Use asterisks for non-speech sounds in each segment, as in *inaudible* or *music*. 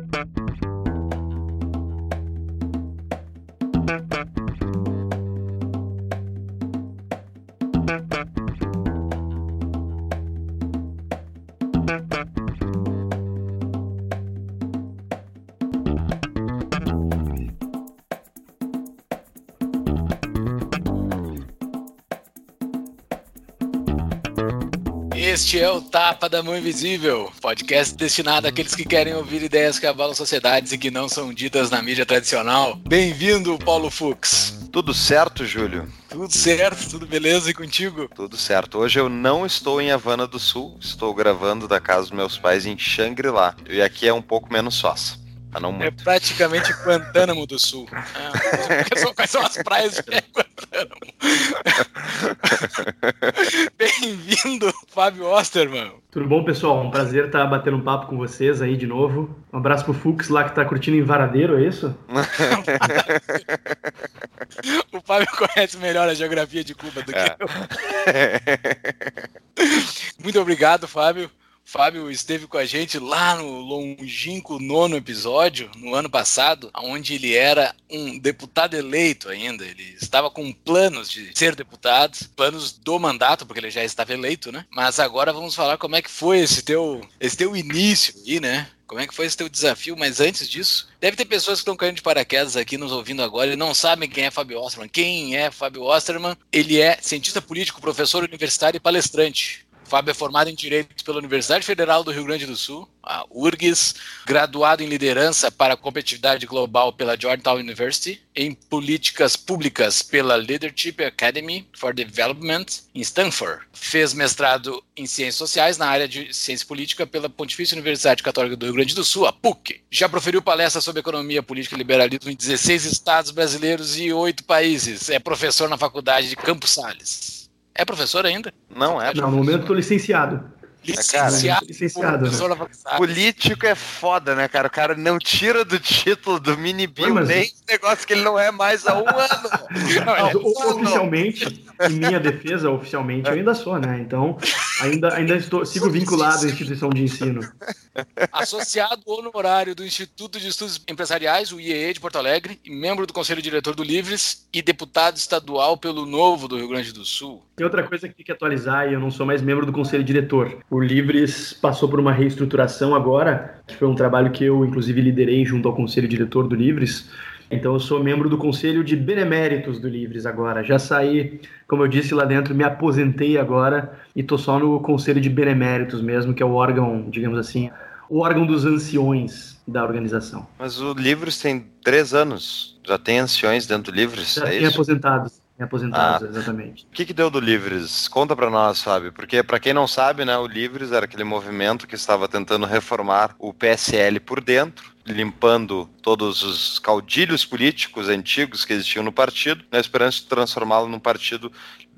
Música Este é o Tapa da Mão Invisível, podcast destinado àqueles que querem ouvir ideias que abalam sociedades e que não são ditas na mídia tradicional. Bem-vindo, Paulo Fux. Tudo certo, Júlio? Tudo certo, tudo beleza e contigo? Tudo certo. Hoje eu não estou em Havana do Sul, estou gravando da casa dos meus pais em Xangri-Lá. E aqui é um pouco menos sócia. Ah, não É praticamente Guantánamo do Sul. *laughs* É, quais são as praias de Guantánamo? *laughs* Bem-vindo, Fábio Osterman. Tudo bom, pessoal? Um prazer estar batendo um papo com vocês aí de novo. Um abraço pro Fux lá que tá curtindo em Varadeiro, é isso? *laughs* o Fábio conhece melhor a geografia de Cuba do que é. eu. Muito obrigado, Fábio. Fábio esteve com a gente lá no longínquo nono episódio, no ano passado, onde ele era um deputado eleito ainda. Ele estava com planos de ser deputado, planos do mandato, porque ele já estava eleito, né? Mas agora vamos falar como é que foi esse teu, esse teu início aí, né? Como é que foi esse teu desafio? Mas antes disso, deve ter pessoas que estão caindo de paraquedas aqui nos ouvindo agora e não sabem quem é Fábio Osterman. Quem é Fábio Osterman? Ele é cientista político, professor universitário e palestrante. Fábio é formado em Direito pela Universidade Federal do Rio Grande do Sul, a URGS, graduado em Liderança para Competitividade Global pela Georgetown University, em Políticas Públicas pela Leadership Academy for Development em Stanford. Fez mestrado em Ciências Sociais na área de Ciência Política pela Pontifícia Universidade Católica do Rio Grande do Sul, a PUC. Já proferiu palestras sobre economia, política e liberalismo em 16 estados brasileiros e 8 países. É professor na Faculdade de Campos Sales. É professor ainda? Não é. Não, no momento estou licenciado. Licenciado. licenciado né? Político é foda, né, cara? O cara não tira do título do mini bill mas... nem negócio que ele não é mais há um ano. *laughs* Não, é oficialmente, em minha defesa, oficialmente, eu ainda sou, né? Então, ainda, ainda estou, sigo vinculado à instituição de ensino. Associado honorário do Instituto de Estudos Empresariais, o IEE de Porto Alegre, e membro do Conselho Diretor do Livres e deputado estadual pelo Novo do Rio Grande do Sul. Tem outra coisa que tem que atualizar e eu não sou mais membro do Conselho Diretor. O Livres passou por uma reestruturação agora, que foi um trabalho que eu, inclusive, liderei junto ao Conselho Diretor do Livres. Então, eu sou membro do Conselho de Beneméritos do Livres agora. Já saí, como eu disse lá dentro, me aposentei agora e estou só no Conselho de Beneméritos mesmo, que é o órgão, digamos assim, o órgão dos anciões da organização. Mas o Livres tem três anos. Já tem anciões dentro do Livres? Já é tem isso? aposentados. Aposentados, ah, exatamente. O que, que deu do Livres? Conta para nós, Fábio, porque para quem não sabe, né, o Livres era aquele movimento que estava tentando reformar o PSL por dentro, limpando todos os caudilhos políticos antigos que existiam no partido, na esperança de transformá-lo num partido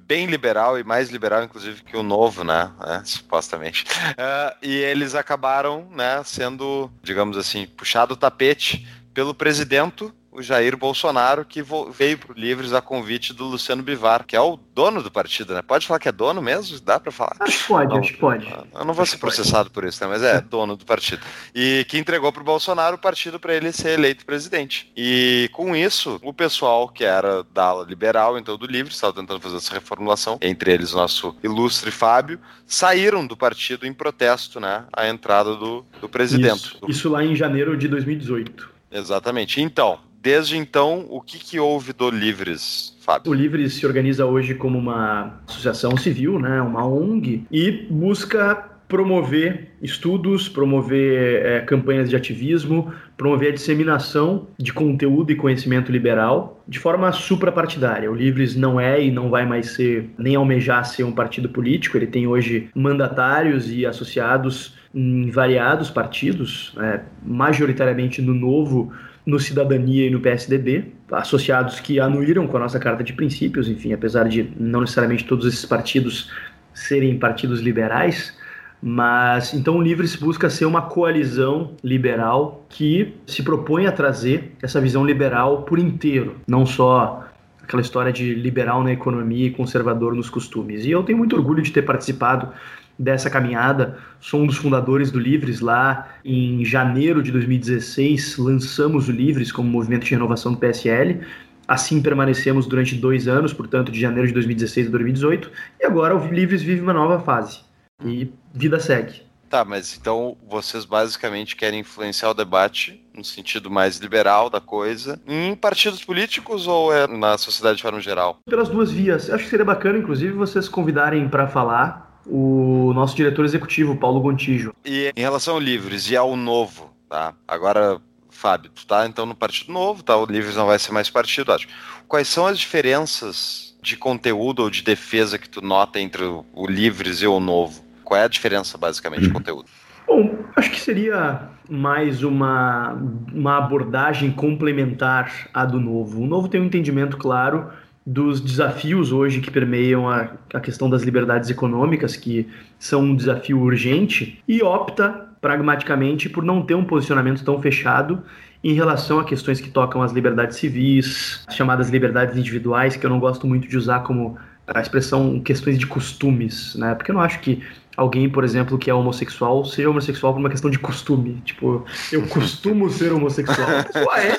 bem liberal e mais liberal, inclusive, que o novo, né? É, supostamente. Uh, *laughs* e eles acabaram, né, sendo, digamos assim, puxado o tapete pelo presidente o Jair Bolsonaro, que veio para o Livres a convite do Luciano Bivar, que é o dono do partido, né? Pode falar que é dono mesmo? Dá para falar? Acho que pode, não, acho que pode. Eu não vou ser processado por isso, né? Mas é dono do partido. E que entregou para o Bolsonaro o partido para ele ser eleito presidente. E com isso, o pessoal que era da ala liberal, então do Livres, estava tentando fazer essa reformulação, entre eles o nosso ilustre Fábio, saíram do partido em protesto, né? A entrada do, do presidente. Isso, isso lá em janeiro de 2018. Exatamente. Então, desde então, o que, que houve do Livres, Fábio? O Livres se organiza hoje como uma associação civil, né, uma ONG, e busca promover estudos, promover é, campanhas de ativismo, promover a disseminação de conteúdo e conhecimento liberal de forma suprapartidária. O Livres não é e não vai mais ser, nem almejar ser um partido político, ele tem hoje mandatários e associados em variados partidos, é, majoritariamente no Novo no Cidadania e no PSDB, associados que anuíram com a nossa Carta de Princípios, enfim, apesar de não necessariamente todos esses partidos serem partidos liberais, mas então o Livres busca ser uma coalizão liberal que se propõe a trazer essa visão liberal por inteiro, não só aquela história de liberal na economia e conservador nos costumes. E eu tenho muito orgulho de ter participado dessa caminhada. Sou um dos fundadores do Livres lá em janeiro de 2016. Lançamos o Livres como movimento de renovação do PSL. Assim permanecemos durante dois anos, portanto, de janeiro de 2016 a 2018. E agora o Livres vive uma nova fase. E vida segue. Tá, mas então vocês basicamente querem influenciar o debate no sentido mais liberal da coisa, em partidos políticos ou é na sociedade de forma geral? Pelas duas vias. Acho que seria bacana, inclusive, vocês convidarem para falar o nosso diretor executivo, Paulo Gontijo. E em relação ao Livres e ao Novo, tá? Agora, Fábio, tu tá então no Partido Novo, tá? O Livres não vai ser mais partido, acho. Quais são as diferenças de conteúdo ou de defesa que tu nota entre o Livres e o Novo? Qual é a diferença, basicamente, de conteúdo? Bom, acho que seria mais uma, uma abordagem complementar à do novo. O novo tem um entendimento claro dos desafios hoje que permeiam a, a questão das liberdades econômicas, que são um desafio urgente, e opta pragmaticamente por não ter um posicionamento tão fechado em relação a questões que tocam as liberdades civis, chamadas liberdades individuais, que eu não gosto muito de usar como a expressão questões de costumes, né? Porque eu não acho que alguém, por exemplo, que é homossexual, seja homossexual por uma questão de costume. Tipo, eu costumo ser homossexual. *laughs* A pessoa é,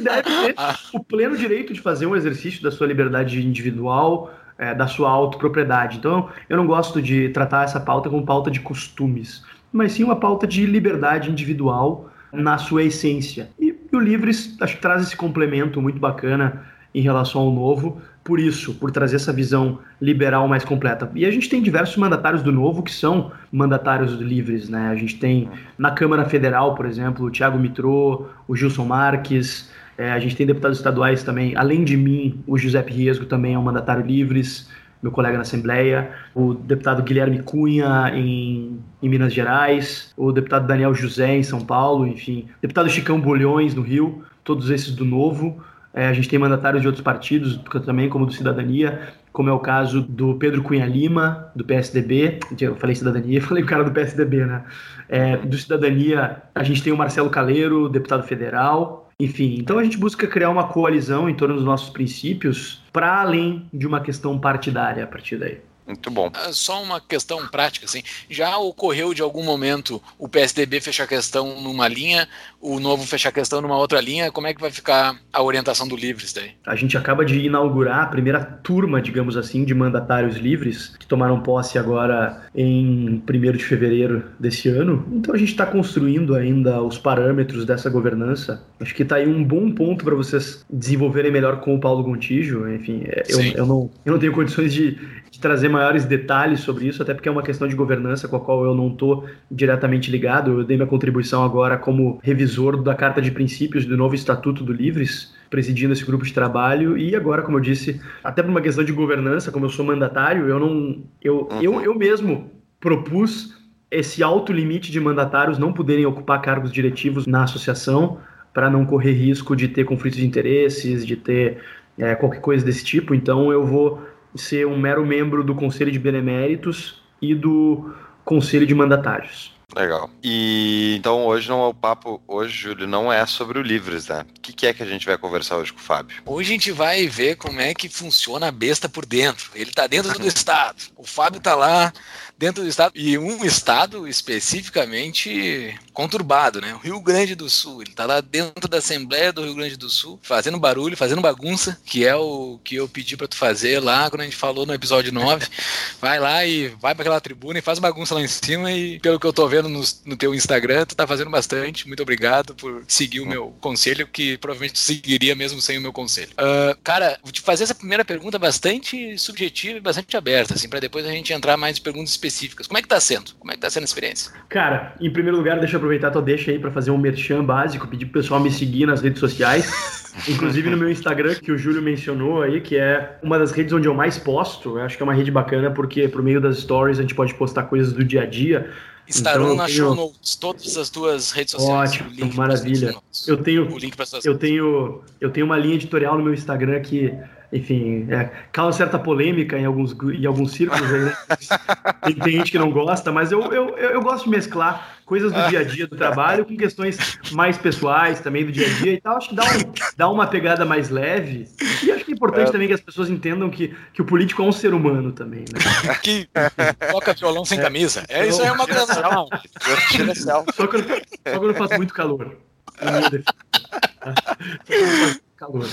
deve ter o pleno direito de fazer um exercício da sua liberdade individual, é, da sua autopropriedade. Então, eu não gosto de tratar essa pauta como pauta de costumes, mas sim uma pauta de liberdade individual na sua essência. E, e o Livres, acho que traz esse complemento muito bacana em relação ao novo, por isso, por trazer essa visão liberal mais completa. E a gente tem diversos mandatários do Novo que são mandatários livres, né? A gente tem na Câmara Federal, por exemplo, o Tiago Mitrô, o Gilson Marques, é, a gente tem deputados estaduais também, além de mim, o Giuseppe Riesgo também é um mandatário livres, meu colega na Assembleia, o deputado Guilherme Cunha em, em Minas Gerais, o deputado Daniel José em São Paulo, enfim, deputado Chicão Bolhões no Rio, todos esses do Novo, é, a gente tem mandatários de outros partidos também, como do Cidadania, como é o caso do Pedro Cunha Lima, do PSDB. Eu falei Cidadania, *laughs* falei o cara do PSDB, né? É, do Cidadania, a gente tem o Marcelo Caleiro, deputado federal. Enfim, então a gente busca criar uma coalizão em torno dos nossos princípios, para além de uma questão partidária a partir daí. Muito bom. Ah, só uma questão prática, assim. Já ocorreu de algum momento o PSDB fechar questão numa linha, o novo fechar questão numa outra linha? Como é que vai ficar a orientação do Livres daí? A gente acaba de inaugurar a primeira turma, digamos assim, de mandatários livres, que tomaram posse agora em 1 de fevereiro desse ano. Então a gente está construindo ainda os parâmetros dessa governança. Acho que está aí um bom ponto para vocês desenvolverem melhor com o Paulo Gontijo. Enfim, é, eu, eu, não, eu não tenho condições de, de trazer maiores detalhes sobre isso, até porque é uma questão de governança com a qual eu não estou diretamente ligado. Eu dei minha contribuição agora como revisor da Carta de Princípios do novo Estatuto do Livres, presidindo esse grupo de trabalho e agora, como eu disse, até por uma questão de governança, como eu sou mandatário, eu não eu, uhum. eu, eu mesmo propus esse alto limite de mandatários não poderem ocupar cargos diretivos na associação para não correr risco de ter conflitos de interesses, de ter é, qualquer coisa desse tipo. Então eu vou ser um mero membro do Conselho de Beneméritos e do Conselho de Mandatários. Legal. E então hoje não é o papo, hoje, Júlio, não é sobre o Livres, né? O que, que, é que a gente vai conversar hoje com o Fábio? Hoje a gente vai ver como é que funciona a besta por dentro. Ele tá dentro do Estado. O Fábio tá lá dentro do estado e um estado especificamente conturbado, né? O Rio Grande do Sul. Ele tá lá dentro da Assembleia do Rio Grande do Sul, fazendo barulho, fazendo bagunça, que é o que eu pedi para tu fazer lá quando a gente falou no episódio 9. Vai lá e vai para aquela tribuna e faz bagunça lá em cima e pelo que eu tô vendo no, no teu Instagram, tu tá fazendo bastante. Muito obrigado por seguir o meu conselho, que provavelmente tu seguiria mesmo sem o meu conselho. Uh, cara, vou te fazer essa primeira pergunta bastante subjetiva e bastante aberta, assim, para depois a gente entrar mais em perguntas específicas. Como é que tá sendo? Como é que tá sendo a experiência? Cara, em primeiro lugar, deixa eu aproveitar tua deixa aí para fazer um merchan básico, pedir pro pessoal me seguir nas redes sociais. *laughs* Inclusive no meu Instagram, que o Júlio mencionou aí, que é uma das redes onde eu mais posto. Eu acho que é uma rede bacana, porque por meio das stories a gente pode postar coisas do dia a dia. Estarão então, na tenho... show notes, todas as tuas redes sociais. Ótimo, maravilha. Eu tenho, eu tenho, eu tenho uma linha editorial no meu Instagram que enfim, é, causa certa polêmica em alguns, em alguns círculos aí, né? *laughs* tem, tem, gente que não gosta, mas eu, eu, eu, gosto de mesclar coisas do dia a dia do trabalho com questões mais pessoais também do dia a dia e tal. Acho que dá, um, dá uma pegada mais leve. E acho que é importante é. também que as pessoas entendam que, que o político é um ser humano também, né? Que toca violão sem camisa. É, isso aí é uma coisa. Só quando, só quando faz muito calor. calor.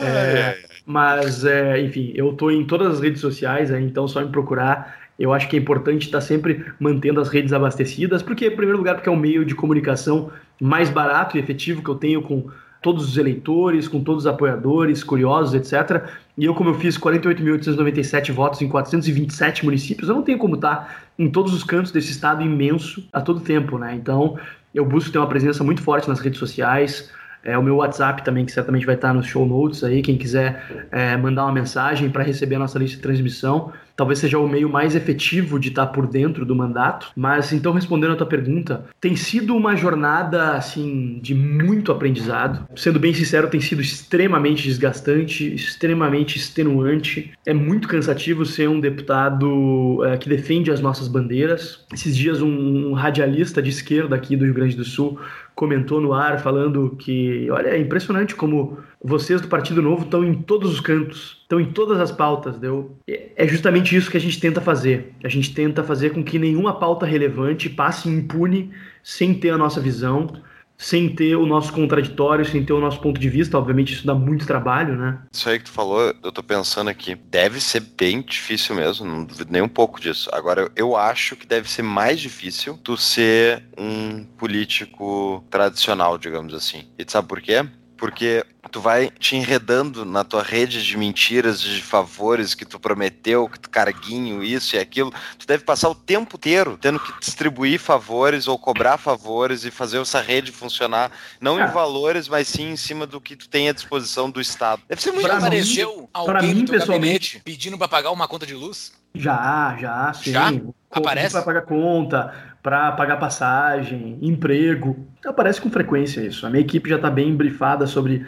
É, mas, é, enfim, eu estou em todas as redes sociais, é, então só me procurar. Eu acho que é importante estar sempre mantendo as redes abastecidas, porque, em primeiro lugar, porque é um meio de comunicação mais barato e efetivo que eu tenho com todos os eleitores, com todos os apoiadores, curiosos, etc. E eu, como eu fiz 48.897 votos em 427 municípios, eu não tenho como estar em todos os cantos desse estado imenso a todo tempo, né? Então, eu busco ter uma presença muito forte nas redes sociais, é, o meu WhatsApp também, que certamente vai estar nos show notes aí, quem quiser é, mandar uma mensagem para receber a nossa lista de transmissão talvez seja o meio mais efetivo de estar por dentro do mandato. Mas então respondendo a tua pergunta, tem sido uma jornada assim de muito aprendizado. Sendo bem sincero, tem sido extremamente desgastante, extremamente extenuante. É muito cansativo ser um deputado é, que defende as nossas bandeiras. Esses dias um, um radialista de esquerda aqui do Rio Grande do Sul comentou no ar falando que, olha, é impressionante como vocês do Partido Novo estão em todos os cantos, estão em todas as pautas. Deu? É justamente isso que a gente tenta fazer. A gente tenta fazer com que nenhuma pauta relevante passe impune sem ter a nossa visão, sem ter o nosso contraditório, sem ter o nosso ponto de vista. Obviamente, isso dá muito trabalho, né? Isso aí que tu falou, eu tô pensando aqui, deve ser bem difícil mesmo, não duvido nem um pouco disso. Agora, eu acho que deve ser mais difícil tu ser um político tradicional, digamos assim. E tu sabe por quê? porque tu vai te enredando na tua rede de mentiras, de favores que tu prometeu, que tu carguinho, isso e aquilo. Tu deve passar o tempo inteiro tendo que distribuir favores ou cobrar favores e fazer essa rede funcionar, não é. em valores, mas sim em cima do que tu tem à disposição do Estado. Deve ser muito pra apareceu mim, alguém mim, pessoalmente pedindo para pagar uma conta de luz? Já, já, sim. Já? Aparece? Para pagar conta, para pagar passagem, emprego. Aparece com frequência isso. A minha equipe já está bem brifada sobre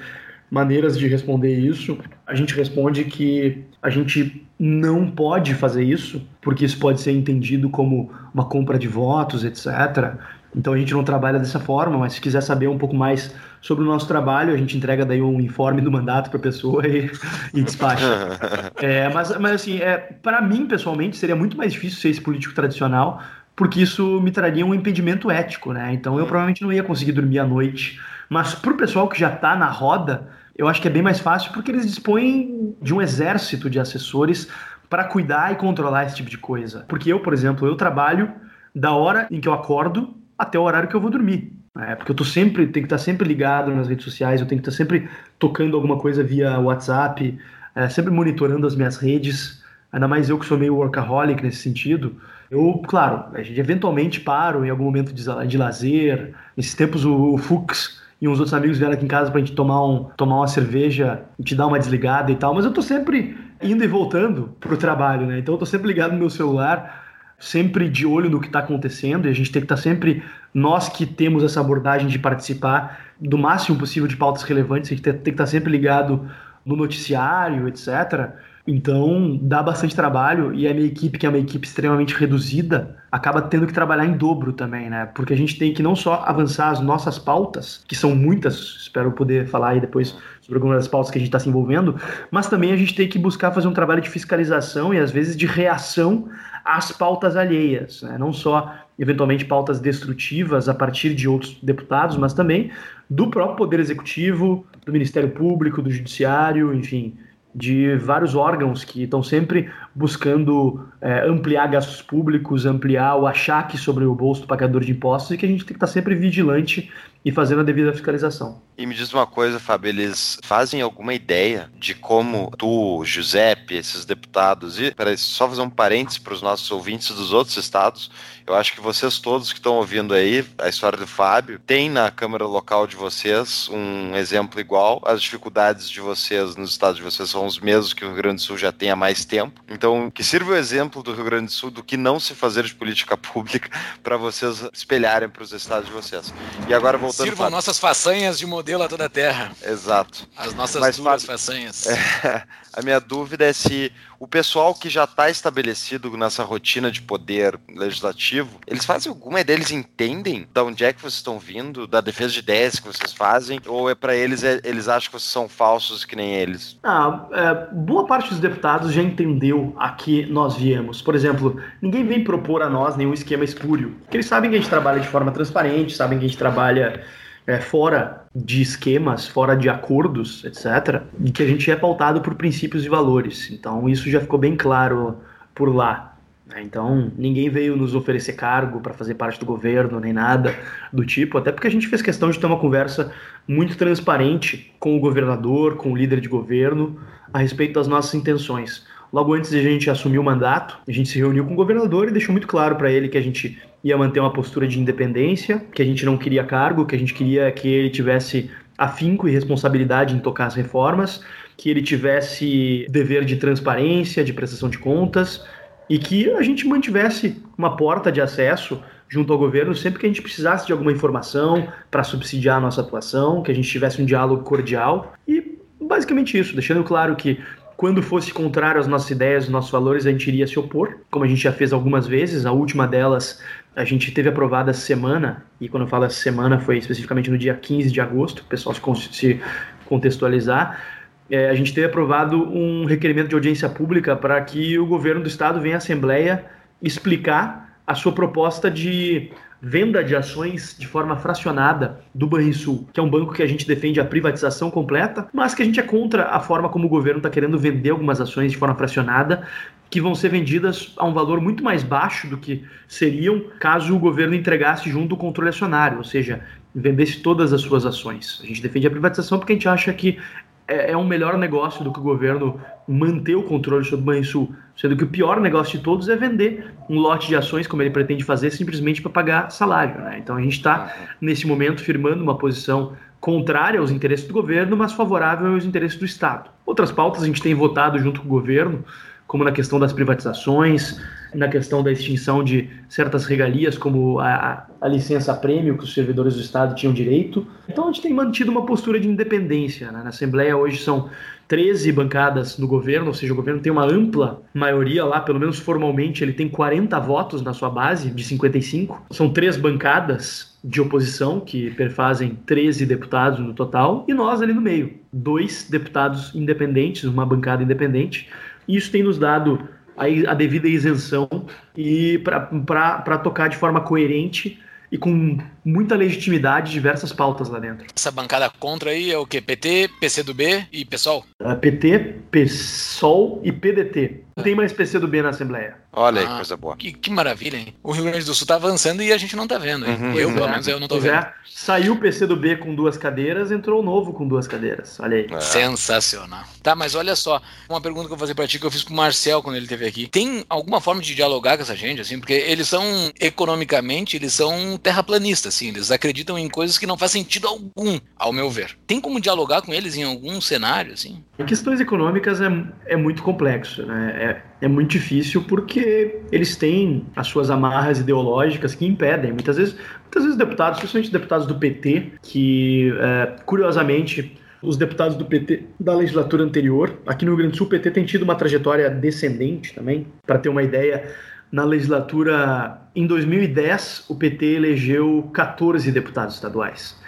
maneiras de responder isso. A gente responde que a gente não pode fazer isso, porque isso pode ser entendido como uma compra de votos, etc. Então a gente não trabalha dessa forma, mas se quiser saber um pouco mais sobre o nosso trabalho, a gente entrega daí um informe do mandato para a pessoa e, e despacha. *laughs* é, mas, mas assim, é, para mim pessoalmente seria muito mais difícil ser esse político tradicional, porque isso me traria um impedimento ético, né? Então eu provavelmente não ia conseguir dormir à noite. Mas para o pessoal que já está na roda, eu acho que é bem mais fácil porque eles dispõem de um exército de assessores para cuidar e controlar esse tipo de coisa. Porque eu, por exemplo, eu trabalho da hora em que eu acordo até o horário que eu vou dormir. É, porque eu tô sempre, tenho que estar sempre ligado nas redes sociais, eu tenho que estar sempre tocando alguma coisa via WhatsApp, é, sempre monitorando as minhas redes, ainda mais eu que sou meio workaholic nesse sentido. Eu, claro, a gente eventualmente paro em algum momento de, de lazer. Nesses tempos o, o Fux e uns outros amigos vieram aqui em casa pra gente tomar, um, tomar uma cerveja e te dar uma desligada e tal, mas eu tô sempre indo e voltando pro trabalho, né? Então eu tô sempre ligado no meu celular, sempre de olho no que está acontecendo, e a gente tem que estar tá sempre, nós que temos essa abordagem de participar do máximo possível de pautas relevantes, a gente tem que estar tá sempre ligado no noticiário, etc então, dá bastante trabalho e a minha equipe, que é uma equipe extremamente reduzida, acaba tendo que trabalhar em dobro também, né? Porque a gente tem que não só avançar as nossas pautas, que são muitas, espero poder falar aí depois sobre algumas das pautas que a gente está se envolvendo, mas também a gente tem que buscar fazer um trabalho de fiscalização e às vezes de reação às pautas alheias, né? Não só eventualmente pautas destrutivas a partir de outros deputados, mas também do próprio Poder Executivo, do Ministério Público, do Judiciário, enfim, de vários órgãos que estão sempre buscando é, ampliar gastos públicos, ampliar o achaque sobre o bolso do pagador de impostos e que a gente tem que estar sempre vigilante e fazendo a devida fiscalização. E me diz uma coisa, Fábio, eles fazem alguma ideia de como tu, Giuseppe, esses deputados, e peraí, só fazer um parênteses para os nossos ouvintes dos outros estados, eu acho que vocês todos que estão ouvindo aí a história do Fábio, tem na Câmara Local de vocês um exemplo igual, as dificuldades de vocês nos estados de vocês são os mesmos que o Rio Grande do Sul já tem há mais tempo, então que sirva o exemplo do Rio Grande do Sul do que não se fazer de política pública *laughs* para vocês espelharem para os estados de vocês. E agora, voltando. Sirvam nossas façanhas de modelo a toda a terra. Exato. As nossas Mas, duras façanhas. É, *laughs* a minha dúvida é se o pessoal que já está estabelecido nessa rotina de poder legislativo, eles fazem alguma ideia, eles entendem de onde é que vocês estão vindo, da defesa de ideias que vocês fazem, ou é para eles, é, eles acham que vocês são falsos que nem eles? Ah, é, boa parte dos deputados já entendeu a que nós viemos. Por exemplo, ninguém vem propor a nós nenhum esquema espúrio, porque eles sabem que a gente trabalha de forma transparente, sabem que a gente trabalha é, fora de esquemas, fora de acordos, etc., e que a gente é pautado por princípios e valores. Então, isso já ficou bem claro por lá. Né? Então, ninguém veio nos oferecer cargo para fazer parte do governo, nem nada do tipo, até porque a gente fez questão de ter uma conversa muito transparente com o governador, com o líder de governo, a respeito das nossas intenções. Logo antes de a gente assumir o mandato, a gente se reuniu com o governador e deixou muito claro para ele que a gente ia manter uma postura de independência, que a gente não queria cargo, que a gente queria que ele tivesse afinco e responsabilidade em tocar as reformas, que ele tivesse dever de transparência, de prestação de contas e que a gente mantivesse uma porta de acesso junto ao governo sempre que a gente precisasse de alguma informação para subsidiar a nossa atuação, que a gente tivesse um diálogo cordial. E basicamente isso, deixando claro que quando fosse contrário às nossas ideias, aos nossos valores, a gente iria se opor, como a gente já fez algumas vezes. A última delas a gente teve aprovada essa semana, e quando eu falo essa semana foi especificamente no dia 15 de agosto, o pessoal se contextualizar. É, a gente teve aprovado um requerimento de audiência pública para que o governo do estado venha à Assembleia explicar a sua proposta de venda de ações de forma fracionada do Banrisul, que é um banco que a gente defende a privatização completa, mas que a gente é contra a forma como o governo está querendo vender algumas ações de forma fracionada, que vão ser vendidas a um valor muito mais baixo do que seriam caso o governo entregasse junto o controle acionário, ou seja, vendesse todas as suas ações. A gente defende a privatização porque a gente acha que é, é um melhor negócio do que o governo manter o controle sobre o Banrisul, sendo que o pior negócio de todos é vender um lote de ações, como ele pretende fazer, simplesmente para pagar salário. Né? Então a gente está, nesse momento, firmando uma posição contrária aos interesses do governo, mas favorável aos interesses do Estado. Outras pautas a gente tem votado junto com o governo, como na questão das privatizações, na questão da extinção de certas regalias, como a, a, licença prêmio que os servidores do Estado tinham direito. Então a gente tem mantido uma postura de independência. Né? Na Assembleia hoje são 13 bancadas no governo, ou seja, o governo tem uma ampla maioria lá, pelo menos formalmente, ele tem 40 votos na sua base, de 55. São três bancadas de oposição, que perfazem 13 deputados no total, e nós ali no meio, dois deputados independentes, uma bancada independente. Isso tem nos dado a, a devida isenção e para tocar de forma coerente e com muita legitimidade diversas pautas lá dentro. Essa bancada contra aí é o que? PT, PCdoB e PSOL? Uh, PT, PSOL e PDT. Não tem mais PCdoB na Assembleia. Olha aí, ah, coisa boa. Que, que, maravilha, hein? O Rio Grande do Sul tá avançando e a gente não tá vendo, hein? Uhum, eu, pelo menos, eu não tô pois vendo. É. Saiu o PCdoB com duas cadeiras, entrou o novo com duas cadeiras. Olha aí. É. Sensacional. Tá, mas olha só, uma pergunta que eu vou fazer pra ti que eu fiz pro Marcel quando ele esteve aqui. Tem alguma forma de dialogar com essa gente, assim? Porque eles são, economicamente, eles são terraplanistas, assim. Eles acreditam em coisas que não faz sentido algum, ao meu ver. Tem como dialogar com eles em algum cenário, assim? Em questões econômicas é, é muito complexo, né? É, é muito difícil porque eles têm as suas amarras ideológicas que impedem. Muitas vezes, muitas vezes deputados, principalmente deputados do PT, que é, curiosamente os deputados do PT da legislatura anterior. Aqui no Rio Grande do Sul, o PT tem tido uma trajetória descendente também. Para ter uma ideia, na legislatura em 2010, o PT elegeu 14 deputados estaduais.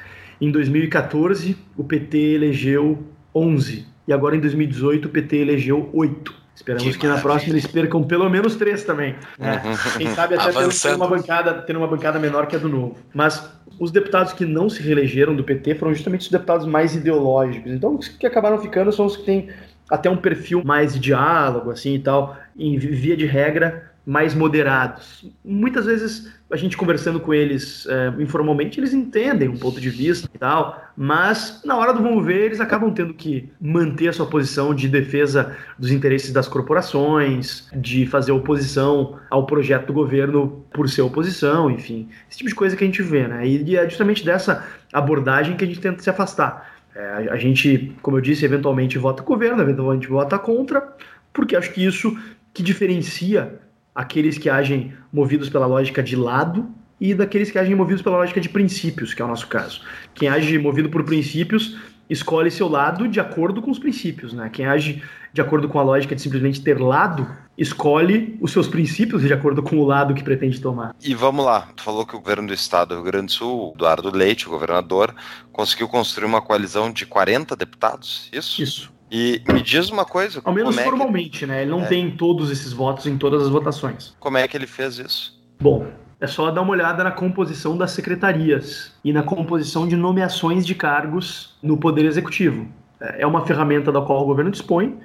Em 2014, o PT elegeu 11. E agora em 2018, o PT elegeu 8. Esperamos que, que na próxima eles percam pelo menos três também. Né? Quem sabe até ter uma, bancada, ter uma bancada menor que a do novo. Mas os deputados que não se reelegeram do PT foram justamente os deputados mais ideológicos. Então, os que acabaram ficando são os que têm até um perfil mais de diálogo, assim e tal. Em via de regra, mais moderados. Muitas vezes a gente conversando com eles é, informalmente, eles entendem um ponto de vista e tal, mas na hora do vamos ver, eles acabam tendo que manter a sua posição de defesa dos interesses das corporações, de fazer oposição ao projeto do governo por ser oposição, enfim, esse tipo de coisa que a gente vê, né? E é justamente dessa abordagem que a gente tenta se afastar. É, a gente, como eu disse, eventualmente vota governo, eventualmente vota contra, porque acho que isso que diferencia aqueles que agem movidos pela lógica de lado e daqueles que agem movidos pela lógica de princípios, que é o nosso caso. Quem age movido por princípios escolhe seu lado de acordo com os princípios, né? Quem age de acordo com a lógica de simplesmente ter lado, escolhe os seus princípios de acordo com o lado que pretende tomar. E vamos lá, tu falou que o governo do estado do Rio Grande do Sul, Eduardo Leite, o governador, conseguiu construir uma coalizão de 40 deputados, isso? Isso. E me diz uma coisa. Ao menos é formalmente, que... né? Ele não é. tem todos esses votos em todas as votações. Como é que ele fez isso? Bom, é só dar uma olhada na composição das secretarias e na composição de nomeações de cargos no Poder Executivo. É uma ferramenta da qual o governo dispõe,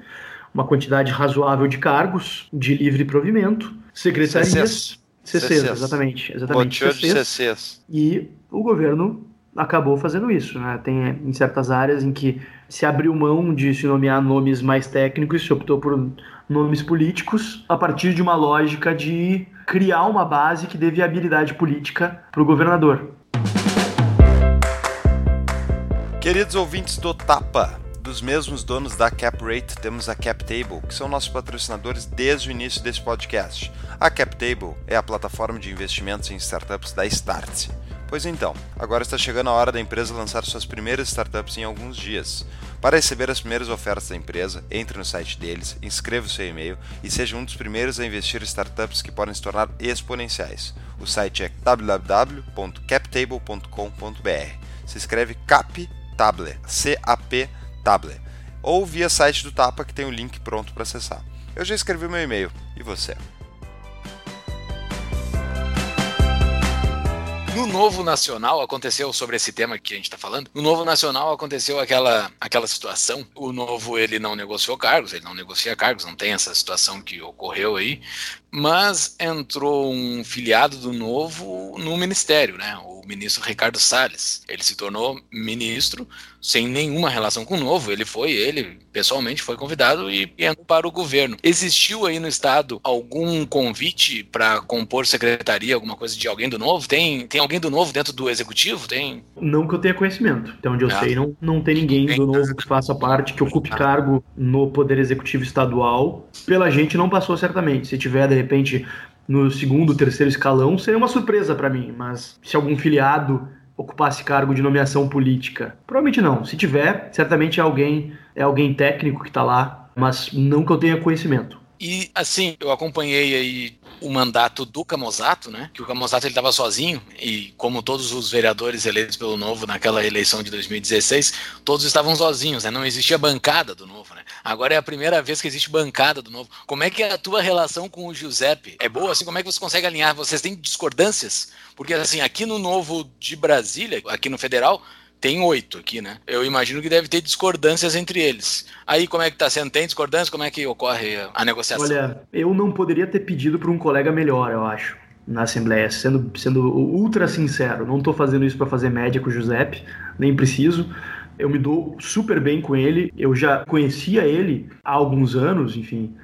uma quantidade razoável de cargos de livre provimento, secretarias. CCs, CCs exatamente. exatamente de CCs. E o governo acabou fazendo isso. Né? Tem em certas áreas em que se abriu mão de se nomear nomes mais técnicos, se optou por nomes políticos, a partir de uma lógica de criar uma base que dê viabilidade política para o governador. Queridos ouvintes do Tapa, dos mesmos donos da CapRate, temos a CapTable, que são nossos patrocinadores desde o início desse podcast. A CapTable é a plataforma de investimentos em startups da Startse. Pois então, agora está chegando a hora da empresa lançar suas primeiras startups em alguns dias. Para receber as primeiras ofertas da empresa, entre no site deles, inscreva o seu e-mail e seja um dos primeiros a investir em startups que podem se tornar exponenciais. O site é www.captable.com.br. Se escreve CapTable, C-A-P Table, ou via site do Tapa que tem o link pronto para acessar. Eu já escrevi meu e-mail, e você? No Novo Nacional aconteceu sobre esse tema que a gente está falando. No Novo Nacional aconteceu aquela, aquela situação. O Novo ele não negociou cargos, ele não negocia cargos, não tem essa situação que ocorreu aí. Mas entrou um filiado do Novo no ministério, né? O ministro Ricardo Salles. Ele se tornou ministro sem nenhuma relação com o Novo. Ele foi, ele pessoalmente foi convidado e entrou para o governo. Existiu aí no estado algum convite para compor secretaria, alguma coisa de alguém do Novo? Tem, tem alguém do Novo dentro do executivo? Tem? Não que eu tenha conhecimento. Até onde eu ah. sei, não, não tem ninguém do Novo que faça parte, que ocupe cargo no Poder Executivo Estadual. Pela gente não passou certamente. Se tiver, de repente, no segundo, terceiro escalão, seria uma surpresa para mim. Mas se algum filiado ocupasse cargo de nomeação política, provavelmente não. Se tiver, certamente é alguém é alguém técnico que está lá, mas não que eu tenha conhecimento. E assim, eu acompanhei aí o mandato do Camozato, né? Que o Camozato ele estava sozinho e como todos os vereadores eleitos pelo Novo naquela eleição de 2016, todos estavam sozinhos, né? Não existia bancada do Novo, né? Agora é a primeira vez que existe bancada do Novo. Como é que é a tua relação com o Giuseppe? É boa assim? Como é que você consegue alinhar? Vocês têm discordâncias? Porque assim, aqui no Novo de Brasília, aqui no Federal, tem oito aqui, né? Eu imagino que deve ter discordâncias entre eles. Aí como é que tá sendo? Tem discordância? Como é que ocorre a negociação? Olha, eu não poderia ter pedido para um colega melhor, eu acho, na Assembleia, sendo, sendo ultra sincero. Não estou fazendo isso para fazer média com o Giuseppe, nem preciso. Eu me dou super bem com ele. Eu já conhecia ele há alguns anos, enfim,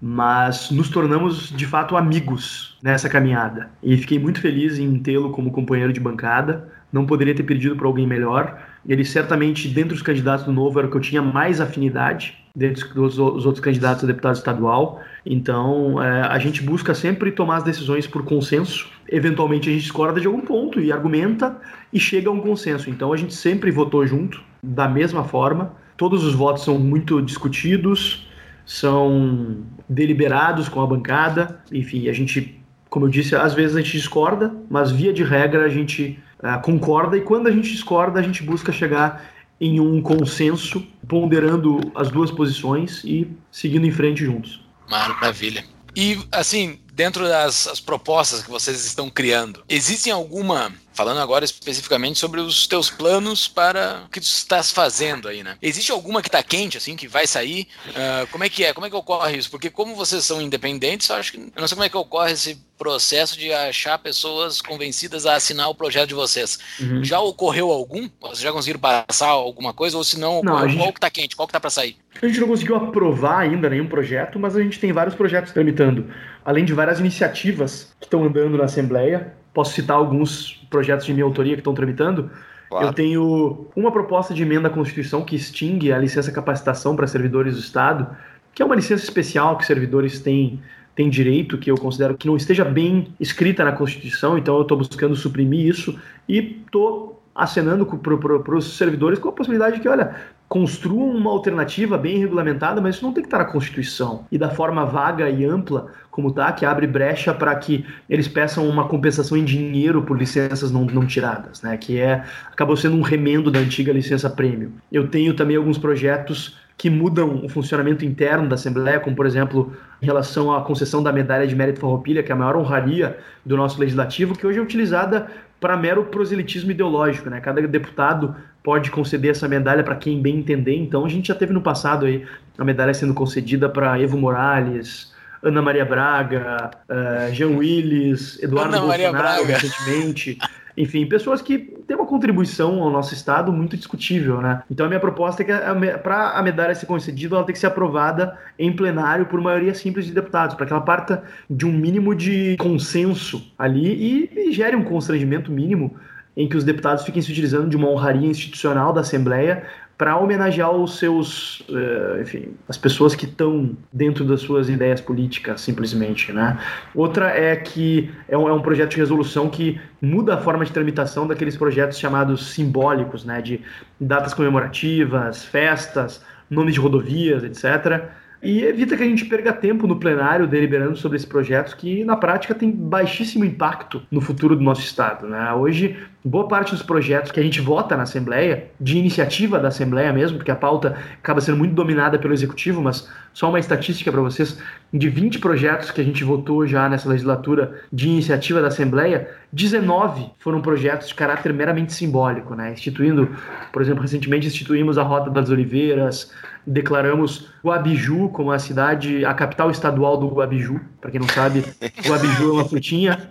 mas nos tornamos de fato amigos nessa caminhada. E fiquei muito feliz em tê-lo como companheiro de bancada não poderia ter pedido para alguém melhor. Ele certamente, dentre os candidatos do Novo, era o que eu tinha mais afinidade, dentre os outros candidatos a deputado estadual. Então, é, a gente busca sempre tomar as decisões por consenso. Eventualmente, a gente discorda de algum ponto e argumenta e chega a um consenso. Então, a gente sempre votou junto, da mesma forma. Todos os votos são muito discutidos, são deliberados com a bancada. Enfim, a gente, como eu disse, às vezes a gente discorda, mas via de regra a gente uh, concorda e quando a gente discorda, a gente busca chegar em um consenso, ponderando as duas posições e seguindo em frente juntos. Maravilha. E, assim, dentro das propostas que vocês estão criando, existe alguma Falando agora especificamente sobre os teus planos para o que tu estás fazendo aí, né? Existe alguma que está quente, assim, que vai sair? Uh, como é que é? Como é que ocorre isso? Porque como vocês são independentes, eu acho que. Eu não sei como é que ocorre esse processo de achar pessoas convencidas a assinar o projeto de vocês. Uhum. Já ocorreu algum? Vocês já conseguiram passar alguma coisa? Ou se não, não qual, gente... qual que tá quente? Qual que tá para sair? A gente não conseguiu aprovar ainda nenhum projeto, mas a gente tem vários projetos tramitando. Além de várias iniciativas que estão andando na Assembleia, Posso citar alguns projetos de minha autoria que estão tramitando? Claro. Eu tenho uma proposta de emenda à Constituição que extingue a licença capacitação para servidores do Estado, que é uma licença especial que servidores têm tem direito, que eu considero que não esteja bem escrita na Constituição, então eu estou buscando suprimir isso e estou acenando para os servidores com a possibilidade de que, olha, construam uma alternativa bem regulamentada, mas isso não tem que estar na Constituição. E da forma vaga e ampla como está, que abre brecha para que eles peçam uma compensação em dinheiro por licenças não, não tiradas, né? que é acabou sendo um remendo da antiga licença prêmio. Eu tenho também alguns projetos que mudam o funcionamento interno da Assembleia, como por exemplo em relação à concessão da medalha de mérito Farroupilha, que é a maior honraria do nosso legislativo, que hoje é utilizada para mero proselitismo ideológico, né? Cada deputado pode conceder essa medalha para quem bem entender. Então a gente já teve no passado aí a medalha sendo concedida para Evo Morales, Ana Maria Braga, uh, Jean Willis, Eduardo Ana Bolsonaro recentemente. Enfim, pessoas que têm uma contribuição ao nosso Estado muito discutível, né? Então a minha proposta é que para a medalha ser concedida, ela tem que ser aprovada em plenário por maioria simples de deputados, para que ela parta de um mínimo de consenso ali e, e gere um constrangimento mínimo em que os deputados fiquem se utilizando de uma honraria institucional da Assembleia para homenagear os seus, uh, enfim, as pessoas que estão dentro das suas ideias políticas, simplesmente, né? Outra é que é é um, projeto de resolução que muda a forma de tramitação daqueles projetos chamados simbólicos, né? De datas comemorativas, festas, nomes de rodovias, etc., e evita que a gente perca tempo no plenário deliberando sobre esses projetos que, na prática, tem baixíssimo impacto no futuro do nosso Estado. Né? Hoje, boa parte dos projetos que a gente vota na Assembleia, de iniciativa da Assembleia mesmo, porque a pauta acaba sendo muito dominada pelo Executivo, mas só uma estatística para vocês: de 20 projetos que a gente votou já nessa legislatura de iniciativa da Assembleia, 19 foram projetos de caráter meramente simbólico, né? instituindo, por exemplo, recentemente instituímos a Rota das Oliveiras declaramos Guabiju como a cidade, a capital estadual do Guabiju. Para quem não sabe, Guabiju é uma frutinha,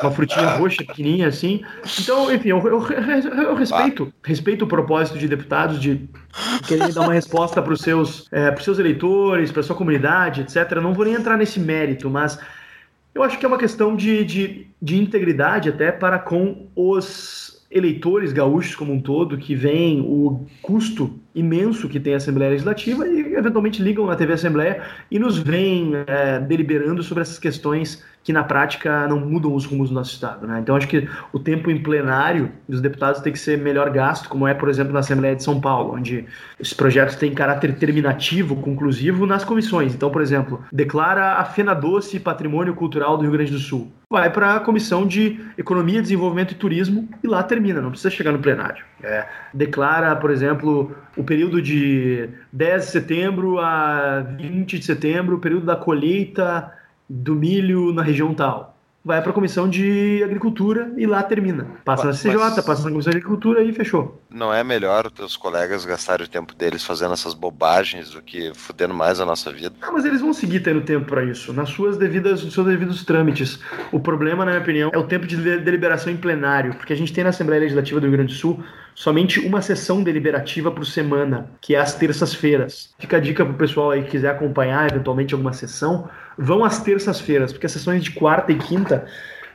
uma frutinha roxa, pequenininha assim. Então, enfim, eu, eu, eu respeito, respeito o propósito de deputados de querer dar uma resposta para os seus, é, seus eleitores, para sua comunidade, etc. Não vou nem entrar nesse mérito, mas eu acho que é uma questão de, de, de integridade até para com os eleitores gaúchos como um todo que veem o custo imenso que tem a Assembleia Legislativa e eventualmente ligam na TV Assembleia e nos veem é, deliberando sobre essas questões que na prática não mudam os rumos do nosso Estado. Né? Então acho que o tempo em plenário dos deputados tem que ser melhor gasto, como é, por exemplo, na Assembleia de São Paulo, onde esses projetos têm caráter terminativo, conclusivo nas comissões. Então, por exemplo, declara a Fena Doce Patrimônio Cultural do Rio Grande do Sul. Vai para a Comissão de Economia, Desenvolvimento e Turismo e lá termina, não precisa chegar no plenário. É, declara, por exemplo, o período de 10 de setembro a 20 de setembro, o período da colheita do milho na região tal. Vai para a Comissão de Agricultura e lá termina. Passa na CJ, mas... passa na Comissão de Agricultura e fechou. Não é melhor os teus colegas gastarem o tempo deles fazendo essas bobagens do que fudendo mais a nossa vida? Ah, mas eles vão seguir tendo tempo para isso, nas suas devidas, nos seus devidos trâmites. O problema, na minha opinião, é o tempo de deliberação em plenário, porque a gente tem na Assembleia Legislativa do Rio Grande do Sul somente uma sessão deliberativa por semana, que é às terças-feiras. Fica a dica pro pessoal aí que quiser acompanhar eventualmente alguma sessão, vão às terças-feiras, porque as sessões de quarta e quinta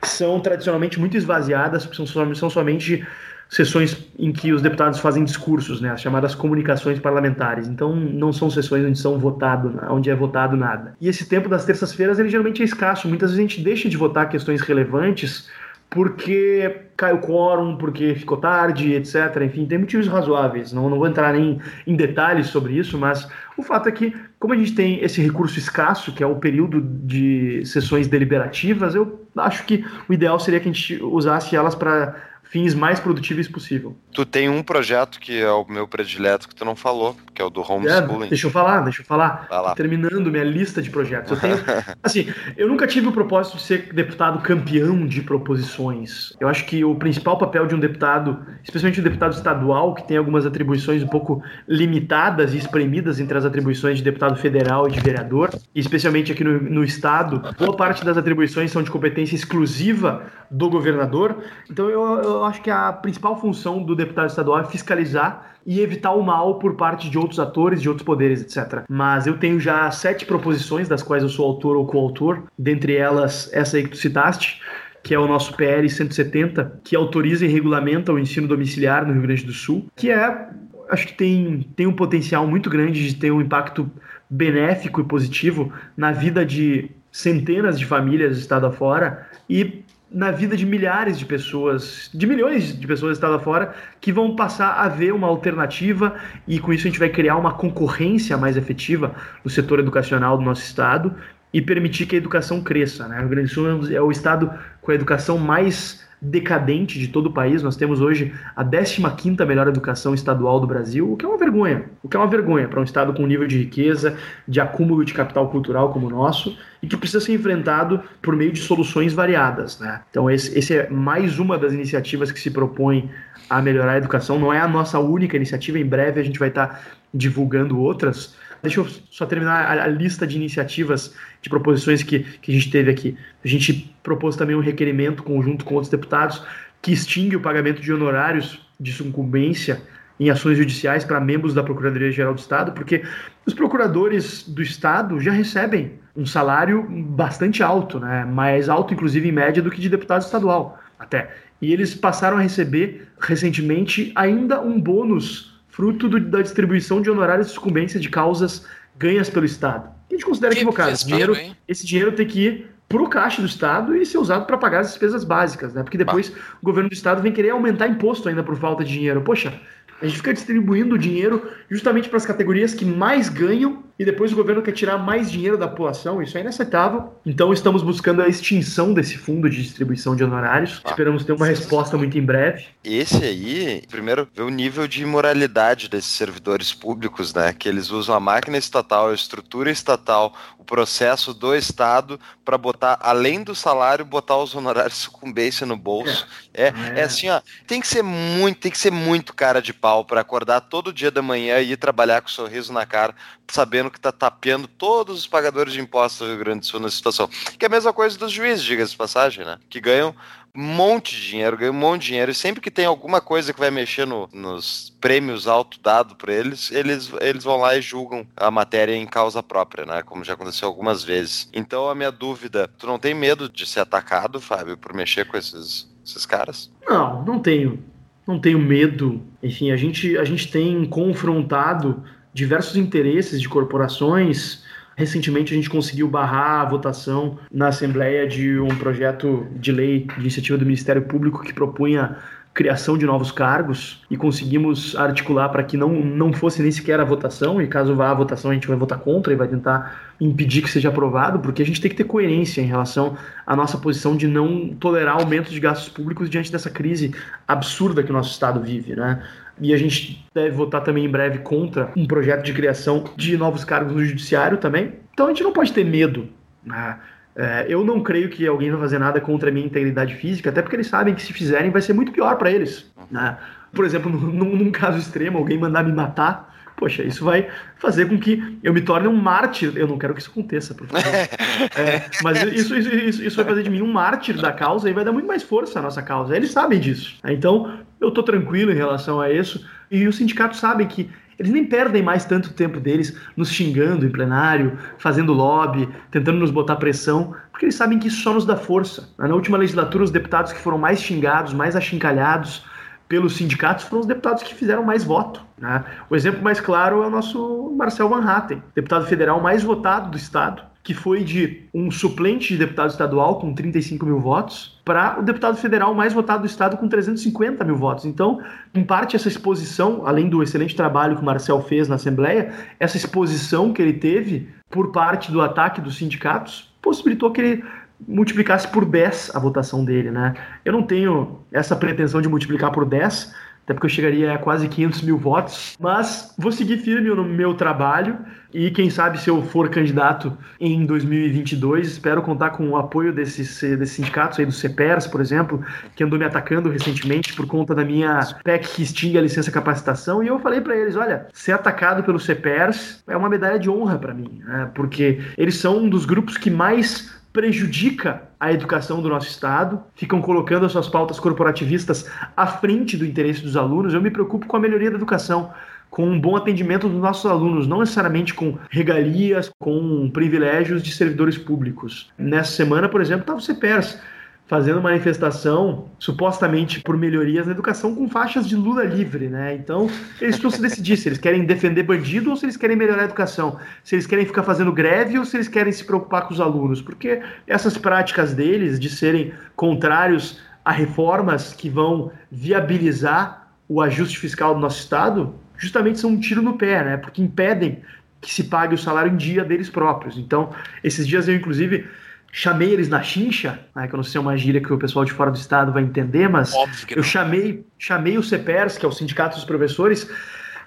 são tradicionalmente muito esvaziadas, porque são, são somente sessões em que os deputados fazem discursos, né, as chamadas comunicações parlamentares. Então não são sessões onde são votado, onde é votado nada. E esse tempo das terças-feiras ele geralmente é escasso. Muitas vezes a gente deixa de votar questões relevantes porque caiu quórum, porque ficou tarde, etc. Enfim, tem motivos razoáveis. Não, não vou entrar nem em detalhes sobre isso, mas o fato é que, como a gente tem esse recurso escasso, que é o período de sessões deliberativas, eu acho que o ideal seria que a gente usasse elas para fins mais produtíveis possível. Tu tem um projeto que é o meu predileto que tu não falou, que é o do homeschooling. É, deixa eu falar, deixa eu falar. Terminando minha lista de projetos. Eu tenho, *laughs* assim, eu nunca tive o propósito de ser deputado campeão de proposições. Eu acho que o principal papel de um deputado, especialmente um deputado estadual, que tem algumas atribuições um pouco limitadas e espremidas entre as atribuições de deputado federal e de vereador, e especialmente aqui no, no estado, boa parte das atribuições são de competência exclusiva do governador. Então eu, eu acho que a principal função do deputado estadual é fiscalizar e evitar o mal por parte de outros atores, de outros poderes, etc. Mas eu tenho já sete proposições, das quais eu sou autor ou coautor, dentre elas essa aí que tu citaste, que é o nosso PL 170, que autoriza e regulamenta o ensino domiciliar no Rio Grande do Sul, que é, acho que tem, tem um potencial muito grande de ter um impacto benéfico e positivo na vida de centenas de famílias estado afora e na vida de milhares de pessoas, de milhões de pessoas estado afora, que vão passar a ver uma alternativa e com isso a gente vai criar uma concorrência mais efetiva no setor educacional do nosso estado e permitir que a educação cresça. Né? O Rio Grande do Sul é o estado com a educação mais decadente de todo o país. Nós temos hoje a 15ª melhor educação estadual do Brasil, o que é uma vergonha. O que é uma vergonha para um estado com nível de riqueza, de acúmulo de capital cultural como o nosso e que precisa ser enfrentado por meio de soluções variadas. Né? Então esse, esse é mais uma das iniciativas que se propõe a melhorar a educação. Não é a nossa única iniciativa, em breve a gente vai estar divulgando outras, Deixa eu só terminar a, a, lista de iniciativas, de proposições que, que a gente teve aqui. A gente propôs também um requerimento conjunto com outros deputados que extingue o pagamento de honorários de sucumbência em ações judiciais para membros da Procuradoria-Geral do Estado, porque os procuradores do Estado já recebem um salário bastante alto, né? mais alto, inclusive, em média, do que de deputado estadual, até. E eles passaram a receber, recentemente, ainda um bônus fruto do, da distribuição de honorários de sucumbência de causas ganhas pelo Estado. A gente considera que equivocado. Esse dinheiro, esse dinheiro tem que ir para o caixa do Estado e ser usado para pagar as despesas básicas, né? Porque depois bah. o governo do Estado vem querer aumentar imposto ainda por falta de dinheiro. Poxa, a gente fica distribuindo dinheiro justamente para as categorias que mais ganham e depois o governo quer tirar mais dinheiro da população. Isso é inaceitável. Então estamos buscando a extinção desse fundo de distribuição de honorários. Ah, Esperamos ter uma resposta muito em breve. Esse aí, primeiro, vê o nível de imoralidade desses servidores públicos, né? Que eles usam a máquina estatal, a estrutura estatal, o processo do Estado para botar, além do salário, botar os honorários *laughs* sucumbência no bolso. É, é, é. é assim, ó. Tem que ser muito, tem que ser muito cara de pau para acordar todo dia da manhã e ir trabalhar com um sorriso na cara, sabendo que está tapeando todos os pagadores de impostos do Rio Grande do Sul nessa situação. Que é a mesma coisa dos juízes, diga-se de passagem, né? Que ganham um monte de dinheiro, ganham um monte de dinheiro, e sempre que tem alguma coisa que vai mexer no, nos prêmios alto dado para eles, eles, eles vão lá e julgam a matéria em causa própria, né? Como já aconteceu algumas vezes. Então a minha dúvida, tu não tem medo de ser atacado, Fábio, por mexer com esses, esses caras? Não, não tenho. Não tenho medo. Enfim, a gente, a gente tem confrontado diversos interesses de corporações. Recentemente a gente conseguiu barrar a votação na Assembleia de um projeto de lei de iniciativa do Ministério Público que propunha criação de novos cargos e conseguimos articular para que não, não fosse nem sequer a votação, e caso vá a votação a gente vai votar contra e vai tentar impedir que seja aprovado, porque a gente tem que ter coerência em relação à nossa posição de não tolerar aumento de gastos públicos diante dessa crise absurda que o nosso Estado vive, né? E a gente deve votar também em breve contra um projeto de criação de novos cargos no judiciário também. Então a gente não pode ter medo. Né? É, eu não creio que alguém vai fazer nada contra a minha integridade física, até porque eles sabem que se fizerem vai ser muito pior para eles. Né? Por exemplo, *laughs* num, num, caso extremo, alguém mandar me matar, poxa, isso vai fazer com que eu me torne um mártir. Eu não quero que isso aconteça, por favor. *laughs* É, mas isso, isso, isso, isso, vai fazer de mim um mártir da causa e vai dar muito mais força à nossa causa. Eles sabem disso. Então, eu estou tranquilo em relação a isso. E os sindicatos sabem que eles nem perdem mais tanto tempo deles nos xingando em plenário, fazendo lobby, tentando nos botar pressão, porque eles sabem que isso só nos dá força. Na última legislatura, os deputados que foram mais xingados, mais achincalhados pelos sindicatos foram os deputados que fizeram mais voto. Né? O exemplo mais claro é o nosso Marcel Van Hatten, deputado federal mais votado do Estado, que foi de um suplente de deputado estadual com 35 mil votos para o deputado federal mais votado do estado com 350 mil votos. Então, em parte, essa exposição, além do excelente trabalho que o Marcel fez na Assembleia, essa exposição que ele teve por parte do ataque dos sindicatos possibilitou que ele multiplicasse por 10 a votação dele, né? Eu não tenho essa pretensão de multiplicar por 10, até porque eu chegaria a quase 500 mil votos. Mas vou seguir firme no meu trabalho e quem sabe se eu for candidato em 2022, espero contar com o apoio desses, desses sindicatos aí, do CEPERS, por exemplo, que andou me atacando recentemente por conta da minha PEC que extingue a licença capacitação. E eu falei para eles, olha, ser atacado pelo CEPERS é uma medalha de honra para mim, né? porque eles são um dos grupos que mais prejudica a educação do nosso Estado, ficam colocando as suas pautas corporativistas à frente do interesse dos alunos. Eu me preocupo com a melhoria da educação, com um bom atendimento dos nossos alunos, não necessariamente com regalias, com privilégios de servidores públicos. Nessa semana, por exemplo, estava o CEPERS fazendo manifestação supostamente por melhorias na educação com faixas de Lula livre, né? Então, eles precisam se decidir se eles querem defender bandido ou se eles querem melhorar a educação, se eles querem ficar fazendo greve ou se eles querem se preocupar com os alunos, porque essas práticas deles de serem contrários a reformas que vão viabilizar o ajuste fiscal do nosso estado, justamente são um tiro no pé, né? Porque impedem que se pague o salário em dia deles próprios. Então, esses dias eu inclusive chamei eles na chincha, né, que eu não sei se é uma gíria que o pessoal de fora do estado vai entender, mas eu chamei, chamei o CEPERS, que é o Sindicato dos Professores,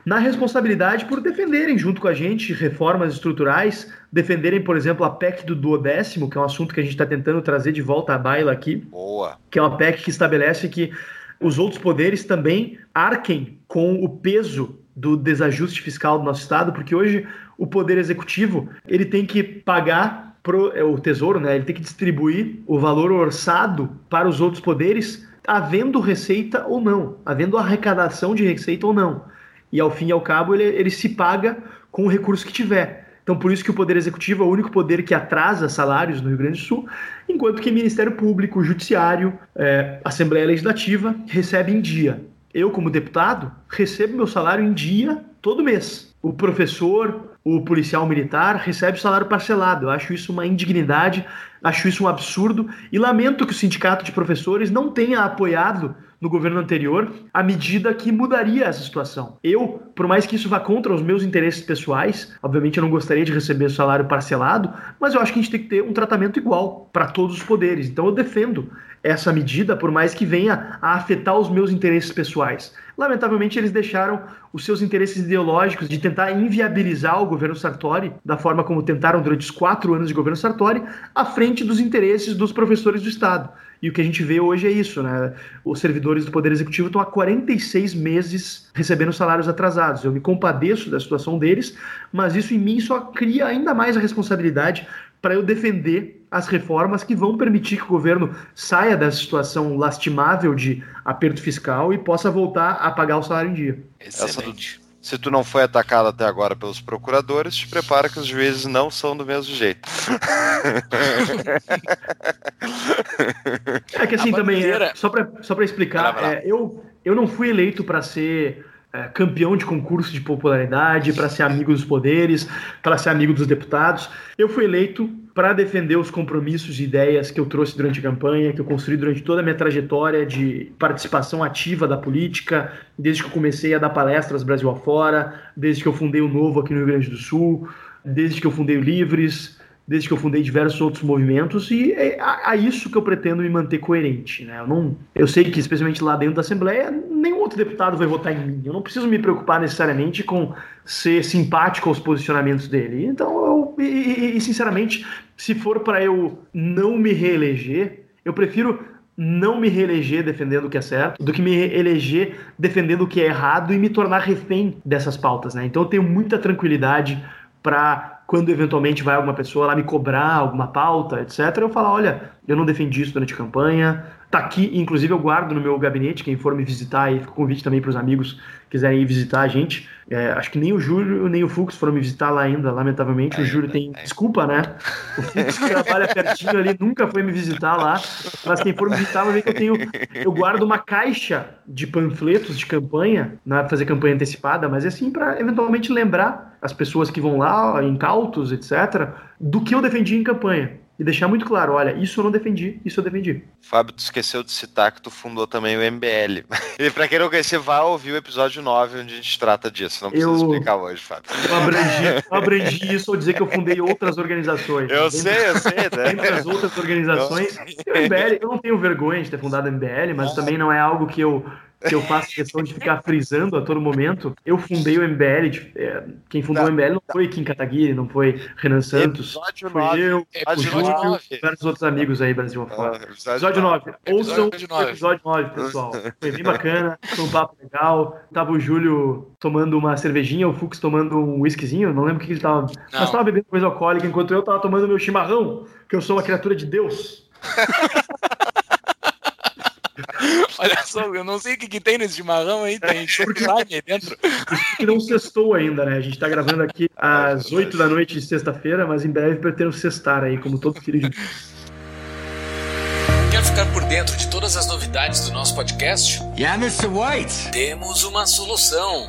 na responsabilidade por defenderem junto com a gente reformas estruturais, defenderem, por exemplo, a PEC do duodécimo, que é um assunto que a gente está tentando trazer de volta à baila aqui. Boa. Que é uma PEC que estabelece que os outros poderes também arquem com o peso do desajuste fiscal do nosso estado, porque hoje o poder executivo ele tem que pagar pro, é, o Tesouro, né, ele tem que distribuir o valor orçado para os outros poderes, havendo receita ou não, havendo arrecadação de receita ou não. E ao fim e ao cabo, ele, ele se paga com o recurso que tiver. Então, por isso que o Poder Executivo é o único poder que atrasa salários no Rio Grande do Sul, enquanto que Ministério Público, Judiciário, é, Assembleia Legislativa recebe em dia. Eu, como deputado, recebo meu salário em dia todo mês. O professor, o policial militar recebe salário parcelado. Eu acho isso uma indignidade, acho isso um absurdo e lamento que o sindicato de professores não tenha apoiado no governo anterior a medida que mudaria essa situação. Eu, por mais que isso vá contra os meus interesses pessoais, obviamente eu não gostaria de receber salário parcelado, mas eu acho que a gente tem que ter um tratamento igual para todos os poderes. Então eu defendo essa medida, por mais que venha a afetar os meus interesses pessoais. Lamentavelmente, eles deixaram os seus interesses ideológicos de tentar inviabilizar o governo Sartori, da forma como tentaram durante os quatro anos de governo Sartori, à frente dos interesses dos professores do Estado. E o que a gente vê hoje é isso, né? Os servidores do Poder Executivo estão há 46 meses recebendo salários atrasados. Eu me compadeço da situação deles, mas isso em mim só cria ainda mais a responsabilidade para eu defender as reformas que vão permitir que o governo saia dessa situação lastimável de aperto fiscal e possa voltar a pagar o salário em dia. Excelente. se tu não foi atacado até agora pelos procuradores, te prepara que os juízes não são do mesmo jeito. é que assim também, é, só para só explicar, é, eu, eu não fui eleito para ser é, campeão de concurso de popularidade, para ser amigo dos poderes, para ser amigo dos deputados. Eu fui eleito para defender os compromissos e ideias que eu trouxe durante a campanha, que eu construí durante toda a minha trajetória de participação ativa da política, desde que eu comecei a dar palestras Brasil afora, desde que eu fundei o Novo aqui no Rio Grande do Sul, desde que eu fundei o Livres, desde que eu fundei diversos outros movimentos e é a, isso que eu pretendo me manter coerente, né? Eu não, eu sei que especialmente lá dentro da Assembleia nenhum outro deputado vai votar em mim. Eu não preciso me preocupar necessariamente com ser simpático aos posicionamentos dele. Então, eu, e, e sinceramente, se for para eu não me reeleger, eu prefiro não me reeleger defendendo o que é certo do que me eleger defendendo o que é errado e me tornar refém dessas pautas, né? Então eu tenho muita tranquilidade para quando eventualmente vai alguma pessoa lá me cobrar alguma pauta, etc., eu falo, olha, eu não defendi isso durante a campanha, tá aqui, inclusive eu guardo no meu gabinete, quem for me visitar, e fica o convite também para os amigos que quiserem ir visitar a gente. É, acho que nem o Júlio nem o Fux foram me visitar lá ainda, lamentavelmente. o Júlio tem. Desculpa, né? O Fux trabalha pertinho ali nunca foi me visitar lá. Mas quem for me visitar vai ver que eu tenho. Eu guardo uma caixa de panfletos de campanha, não é para fazer campanha antecipada, mas é assim para eventualmente lembrar as pessoas que vão lá, incautos, etc., do que eu defendi em campanha e deixar muito claro, olha, isso eu não defendi, isso eu defendi. Fábio, tu esqueceu de citar que tu fundou também o MBL. *laughs* E pra quem não conhecer, vá ouvir o episódio 9, onde a gente trata disso. Não precisa eu, explicar hoje, Fábio. Eu abrangi, eu abrangi isso ao dizer que eu fundei outras organizações. Eu sei, eu sei. Né? Entre as outras organizações, eu, MBL, eu não tenho vergonha de ter fundado o MBL, mas também não é algo que eu que eu faço questão de ficar frisando a todo momento. Eu fundei o MBL, de, é, quem fundou não, o MBL não foi Kim Kataguiri, não foi Renan Santos, episódio foi 9, eu, o Júlio e vários outros amigos aí, Brasil afora. Uh, episódio 9. Ouçam o episódio 9, pessoal. Foi bem *laughs* bacana, foi um papo legal. Tava o Júlio tomando uma cervejinha, o Fux tomando um whiskyzinho, não lembro o que ele tava... Não. Mas tava bebendo coisa alcoólica, enquanto eu tava tomando meu chimarrão, que eu sou uma criatura de Deus. *laughs* *laughs* Olha só, eu não sei o que, que tem nesse chimarrão aí, tem chocolate aí dentro. Que não sextou ainda, né? A gente tá gravando aqui às 8 da noite de sexta-feira, mas em breve pretendo sextar aí, como todo filho de Quer ficar por dentro de todas as novidades do nosso podcast? Yeah, Mr. White. Temos uma solução.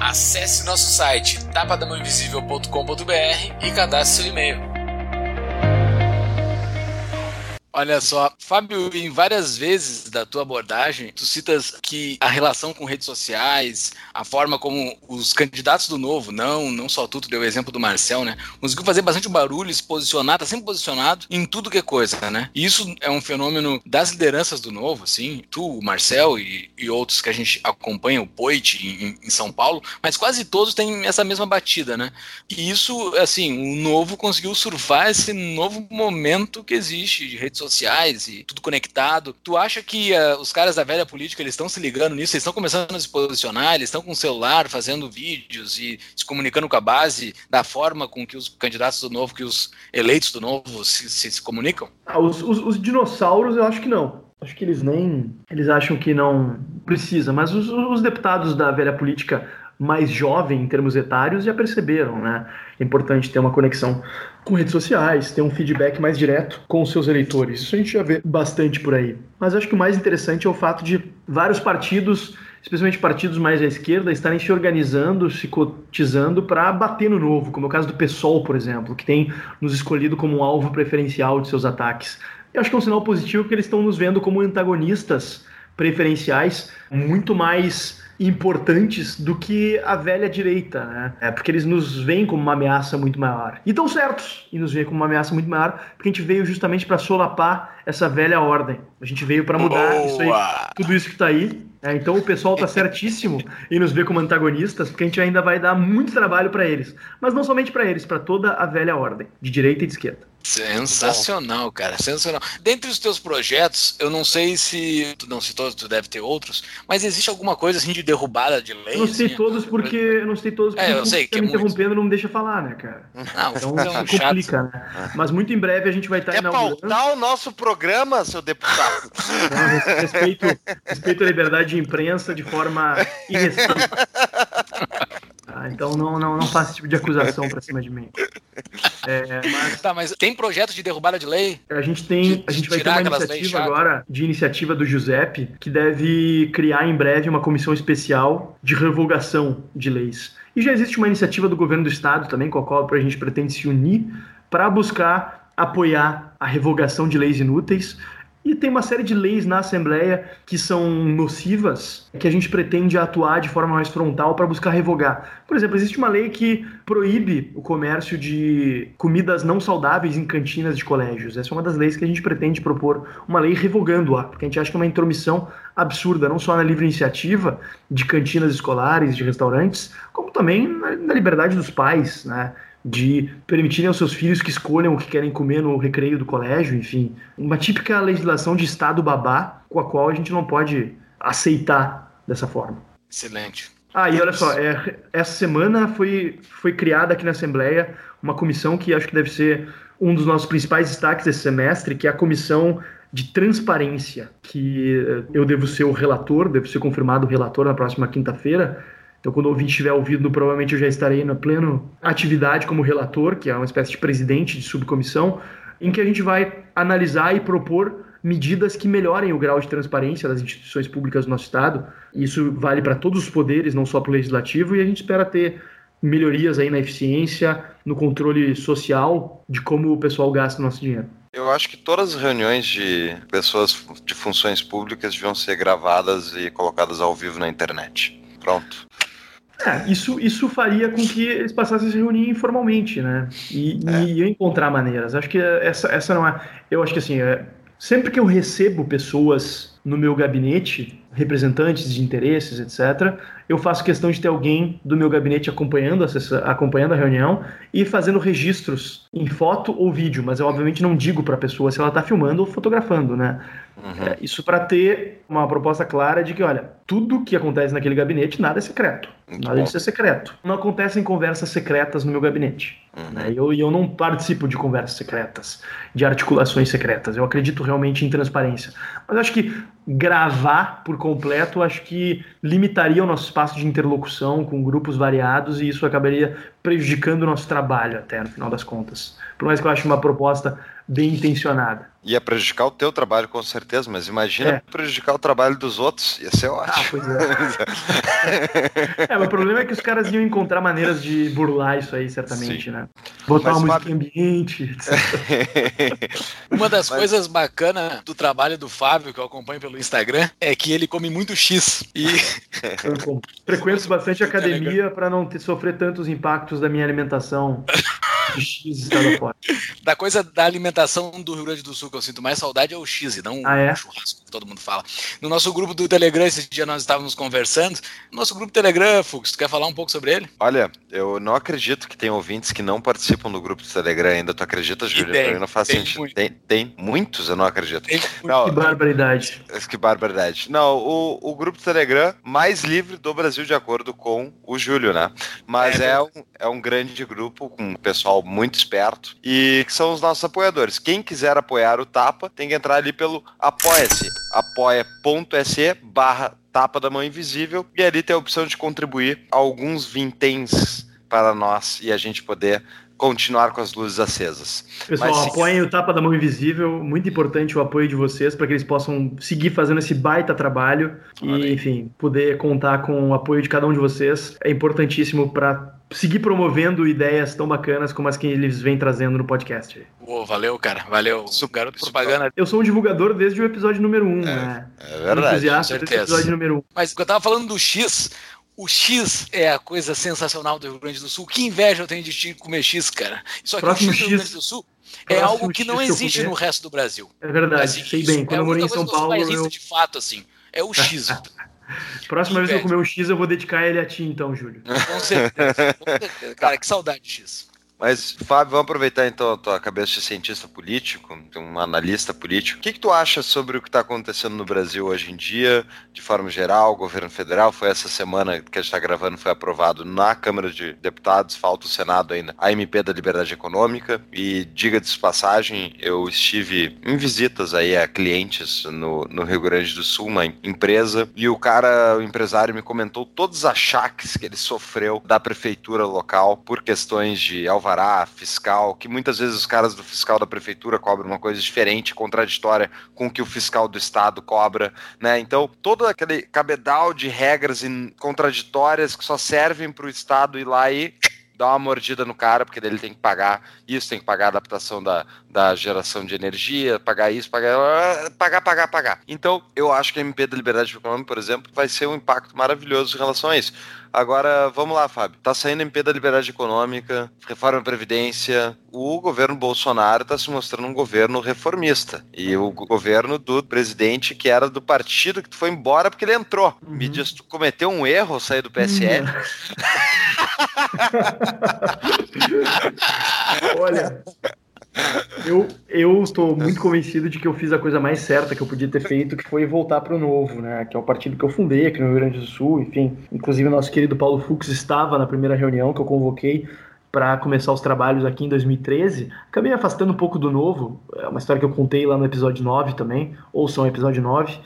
Acesse nosso site tapadamãoinvisível.com.br e cadastre seu e-mail. Olha só, Fábio, em várias vezes da tua abordagem, tu citas que a relação com redes sociais, a forma como os candidatos do Novo, não, não só tu, tu deu o exemplo do Marcel, né, conseguiu fazer bastante barulho, se posicionar, tá sempre posicionado em tudo que é coisa, né? E isso é um fenômeno das lideranças do Novo, assim, tu, o Marcel e, e outros que a gente acompanha, o Poit em, em, São Paulo, mas quase todos têm essa mesma batida, né? E isso, assim, o Novo conseguiu surfar esse novo momento que existe de redes e tudo conectado. Tu acha que uh, os caras da velha política eles estão se ligando nisso? Eles estão começando a se posicionar? Eles estão com o celular fazendo vídeos e se comunicando com a base da forma com que os candidatos do novo, que os eleitos do novo se, se, se comunicam? Ah, os, os, os dinossauros eu acho que não. Acho que eles nem. Eles acham que não precisa, mas os, os deputados da velha política mais jovem em termos etários já perceberam, né? É importante ter uma conexão com redes sociais, ter um feedback mais direto com os seus eleitores. Isso a gente já vê bastante por aí. Mas acho que o mais interessante é o fato de vários partidos, especialmente partidos mais à esquerda, estarem se organizando, se cotizando para bater no novo, como é o caso do PSOL, por exemplo, que tem nos escolhido como um alvo preferencial de seus ataques. Eu acho que é um sinal positivo porque eles estão nos vendo como antagonistas preferenciais muito mais importantes do que a velha direita, né? É porque eles nos veem como uma ameaça muito maior. E estão certos e nos veem como uma ameaça muito maior, porque a gente veio justamente para solapar essa velha ordem. A gente veio para mudar isso aí, tudo isso que está aí. É, então o pessoal está *laughs* certíssimo em nos ver como antagonistas, porque a gente ainda vai dar muito trabalho para eles. Mas não somente para eles, para toda a velha ordem, de direita e de esquerda. Sensacional, cara, sensacional. Dentre os teus projetos, eu não sei se tu não citou, tu deve ter outros, mas existe alguma coisa assim de derrubada de lei? Eu não sei assim, todos porque eu não sei todos porque é, eu sei que é me muito... interrompendo não me deixa falar, né, cara? *laughs* Não, então é um complica, né? Mas muito em breve a gente vai estar Quer inaugurando... pautar o nosso programa, seu deputado? Não, respeito, respeito a liberdade de imprensa de forma irrestrita. *laughs* Então não, não, não faça esse tipo de acusação pra cima de mim. *laughs* É, mas... Tá, mas tem projeto de derrubada de lei? A gente tem. a gente vai ter uma iniciativa agora de iniciativa do Giuseppe que deve criar em breve uma comissão especial de revogação de leis. E já existe uma iniciativa do governo do estado também, com a qual a gente pretende se unir para buscar apoiar a revogação de leis inúteis e tem uma série de leis na Assembleia que são nocivas, que a gente pretende atuar de forma mais frontal para buscar revogar. Por exemplo, existe uma lei que proíbe o comércio de comidas não saudáveis em cantinas de colégios. Essa é uma das leis que a gente pretende propor, uma lei revogando-a, porque a gente acha que é uma intromissão absurda, não só na livre iniciativa de cantinas escolares, de restaurantes, como também na liberdade dos pais, né? De permitirem aos seus filhos que escolham o que querem comer no recreio do colégio, enfim. Uma típica legislação de Estado babá com a qual a gente não pode aceitar dessa forma. Excelente. Ah, e olha só, é, essa semana foi, foi criada aqui na Assembleia uma comissão que acho que deve ser um dos nossos principais destaques desse semestre, que é a comissão de transparência, que eh, eu devo ser o relator, devo ser confirmado o relator na próxima quinta-feira, então, quando o ouvinte estiver ouvindo, provavelmente eu já estarei na plena atividade como relator, que é uma espécie de presidente de subcomissão, em que a gente vai analisar e propor medidas que melhorem o grau de transparência das instituições públicas do nosso Estado. Isso vale para todos os poderes, não só para o legislativo, e a gente espera ter melhorias aí na eficiência, no controle social de como o pessoal gasta o nosso dinheiro. Eu acho que todas as reuniões de pessoas de funções públicas deviam ser gravadas e colocadas ao vivo na internet. Pronto. É, isso, isso faria com que eles passassem a se reunir informalmente, né? E, é. e encontrar maneiras. Acho que essa, essa não é. Eu acho que assim, é, sempre que eu recebo pessoas no meu gabinete, representantes de interesses, etc., eu faço questão de ter alguém do meu gabinete acompanhando a, acompanhando a reunião e fazendo registros em foto ou vídeo, mas eu obviamente não digo para a pessoa se ela está filmando ou fotografando, né? Uhum. É, isso para ter uma proposta clara de que, olha, tudo que acontece naquele gabinete, nada é secreto. Muito nada disso é secreto. Não acontecem conversas secretas no meu gabinete. Uhum. Né? E eu, eu não participo de conversas secretas, de articulações secretas. Eu acredito realmente em transparência. Mas acho que gravar por completo, acho que limitaria o nosso espaço de interlocução com grupos variados e isso acabaria prejudicando o nosso trabalho até, no final das contas. Por mais que eu ache uma proposta bem intencionada. Ia prejudicar o teu trabalho, com certeza, mas imagina é. prejudicar o trabalho dos outros. Ia ser ótimo. Ah, pois é. *laughs* é, mas o problema é que os caras iam encontrar maneiras de burlar isso aí, certamente, Sim. né? Botar mas, uma música Fábio... ambiente. *laughs* uma das mas... coisas bacanas do trabalho do Fábio, que eu acompanho pelo Instagram, é que ele come muito X. E. *laughs* Frequento bastante academia para não ter, sofrer tantos impactos da minha alimentação. X fora. Da coisa da alimentação do Rio Grande do Sul que eu sinto mais saudade é o X, e não ah, é? o churrasco que todo mundo fala. No nosso grupo do Telegram, esse dia nós estávamos conversando. Nosso grupo Telegram, Fux, tu quer falar um pouco sobre ele? Olha, eu não acredito que tem ouvintes que não participam do grupo do Telegram ainda. Tu acredita, Júlio? Tem, não faz tem sentido. Muito. Tem, tem muitos, eu não acredito. Tem não, que barbaridade. *laughs* Que barbaridade. Não, o, o grupo do Telegram mais livre do Brasil, de acordo com o Júlio, né? Mas é, é um, é um grande grupo com um pessoal muito esperto e que são os nossos apoiadores. Quem quiser apoiar o Tapa tem que entrar ali pelo Apoia-se, apoia.se barra Tapa da Mão Invisível e ali tem a opção de contribuir alguns vinténs para nós e a gente poder continuar com as luzes acesas. Pessoal, Mas, apoiem o Tapa da Mão Invisível, muito importante o apoio de vocês para que eles possam seguir fazendo esse baita trabalho e, enfim, poder contar com o apoio de cada um de vocês é importantíssimo para seguir promovendo ideias tão bacanas como as que eles vêm trazendo no podcast. Pô, valeu, cara. Valeu. Garoto propaganda. Eu sou um divulgador desde o episódio número 1, um, é, né? É verdade. Um entusiasta desse episódio número 1. Um. Mas eu tava falando do X, o X é a coisa sensacional do Rio Grande do Sul. Que inveja eu tenho de te comer X, cara. Só que Próximo o X do Rio Grande do Sul é algo que não existe no resto do Brasil. É verdade, sei bem. Quando é eu morei em São Paulo. Eu... de fato, assim. É o X. *laughs* *laughs* Próxima vez que eu comer um X, eu vou dedicar ele a ti, então, Júlio. Com certeza. Com certeza. Cara, que saudade de X. Mas, Fábio, vamos aproveitar então a tua cabeça de cientista político, um analista político. O que, que tu acha sobre o que está acontecendo no Brasil hoje em dia, de forma geral, o governo federal? Foi essa semana que a gente está gravando, foi aprovado na Câmara de Deputados, falta o Senado ainda, a MP da Liberdade Econômica. E diga de passagem, eu estive em visitas aí a clientes no, no Rio Grande do Sul, uma empresa, e o cara, o empresário, me comentou todos os achaques que ele sofreu da prefeitura local por questões de alvará alvará fiscal, que muitas vezes os caras do fiscal da prefeitura cobram uma coisa diferente, contraditória com o que o fiscal do estado cobra, né? Então, todo aquele cabedal de regras contraditórias que só servem para o estado ir lá e dar uma mordida no cara, porque ele tem que pagar isso, tem que pagar a adaptação da, da geração de energia, pagar isso, pagar, pagar, pagar, pagar. Então, eu acho que a MP da Liberdade Econômica, por exemplo, vai ser um impacto maravilhoso em relação a isso. Agora, vamos lá, Fábio. Tá saindo MP da Liberdade Econômica, reforma da Previdência. O governo Bolsonaro está se mostrando um governo reformista. E o governo do presidente que era do partido que tu foi embora porque ele entrou. Uhum. Me diz, tu cometeu um erro ao sair do PSL? Uhum. *laughs* Olha, eu, eu estou muito convencido de que eu fiz a coisa mais certa que eu podia ter feito, que foi voltar para o Novo, né? Que é o partido que eu fundei aqui no Rio Grande do Sul, enfim. Inclusive, nosso querido Paulo Fux estava na primeira reunião que eu convoquei para começar os trabalhos aqui em 2013. Acabei afastando um pouco do Novo, é uma história que eu contei lá no episódio 9 também, ou são episódio 9.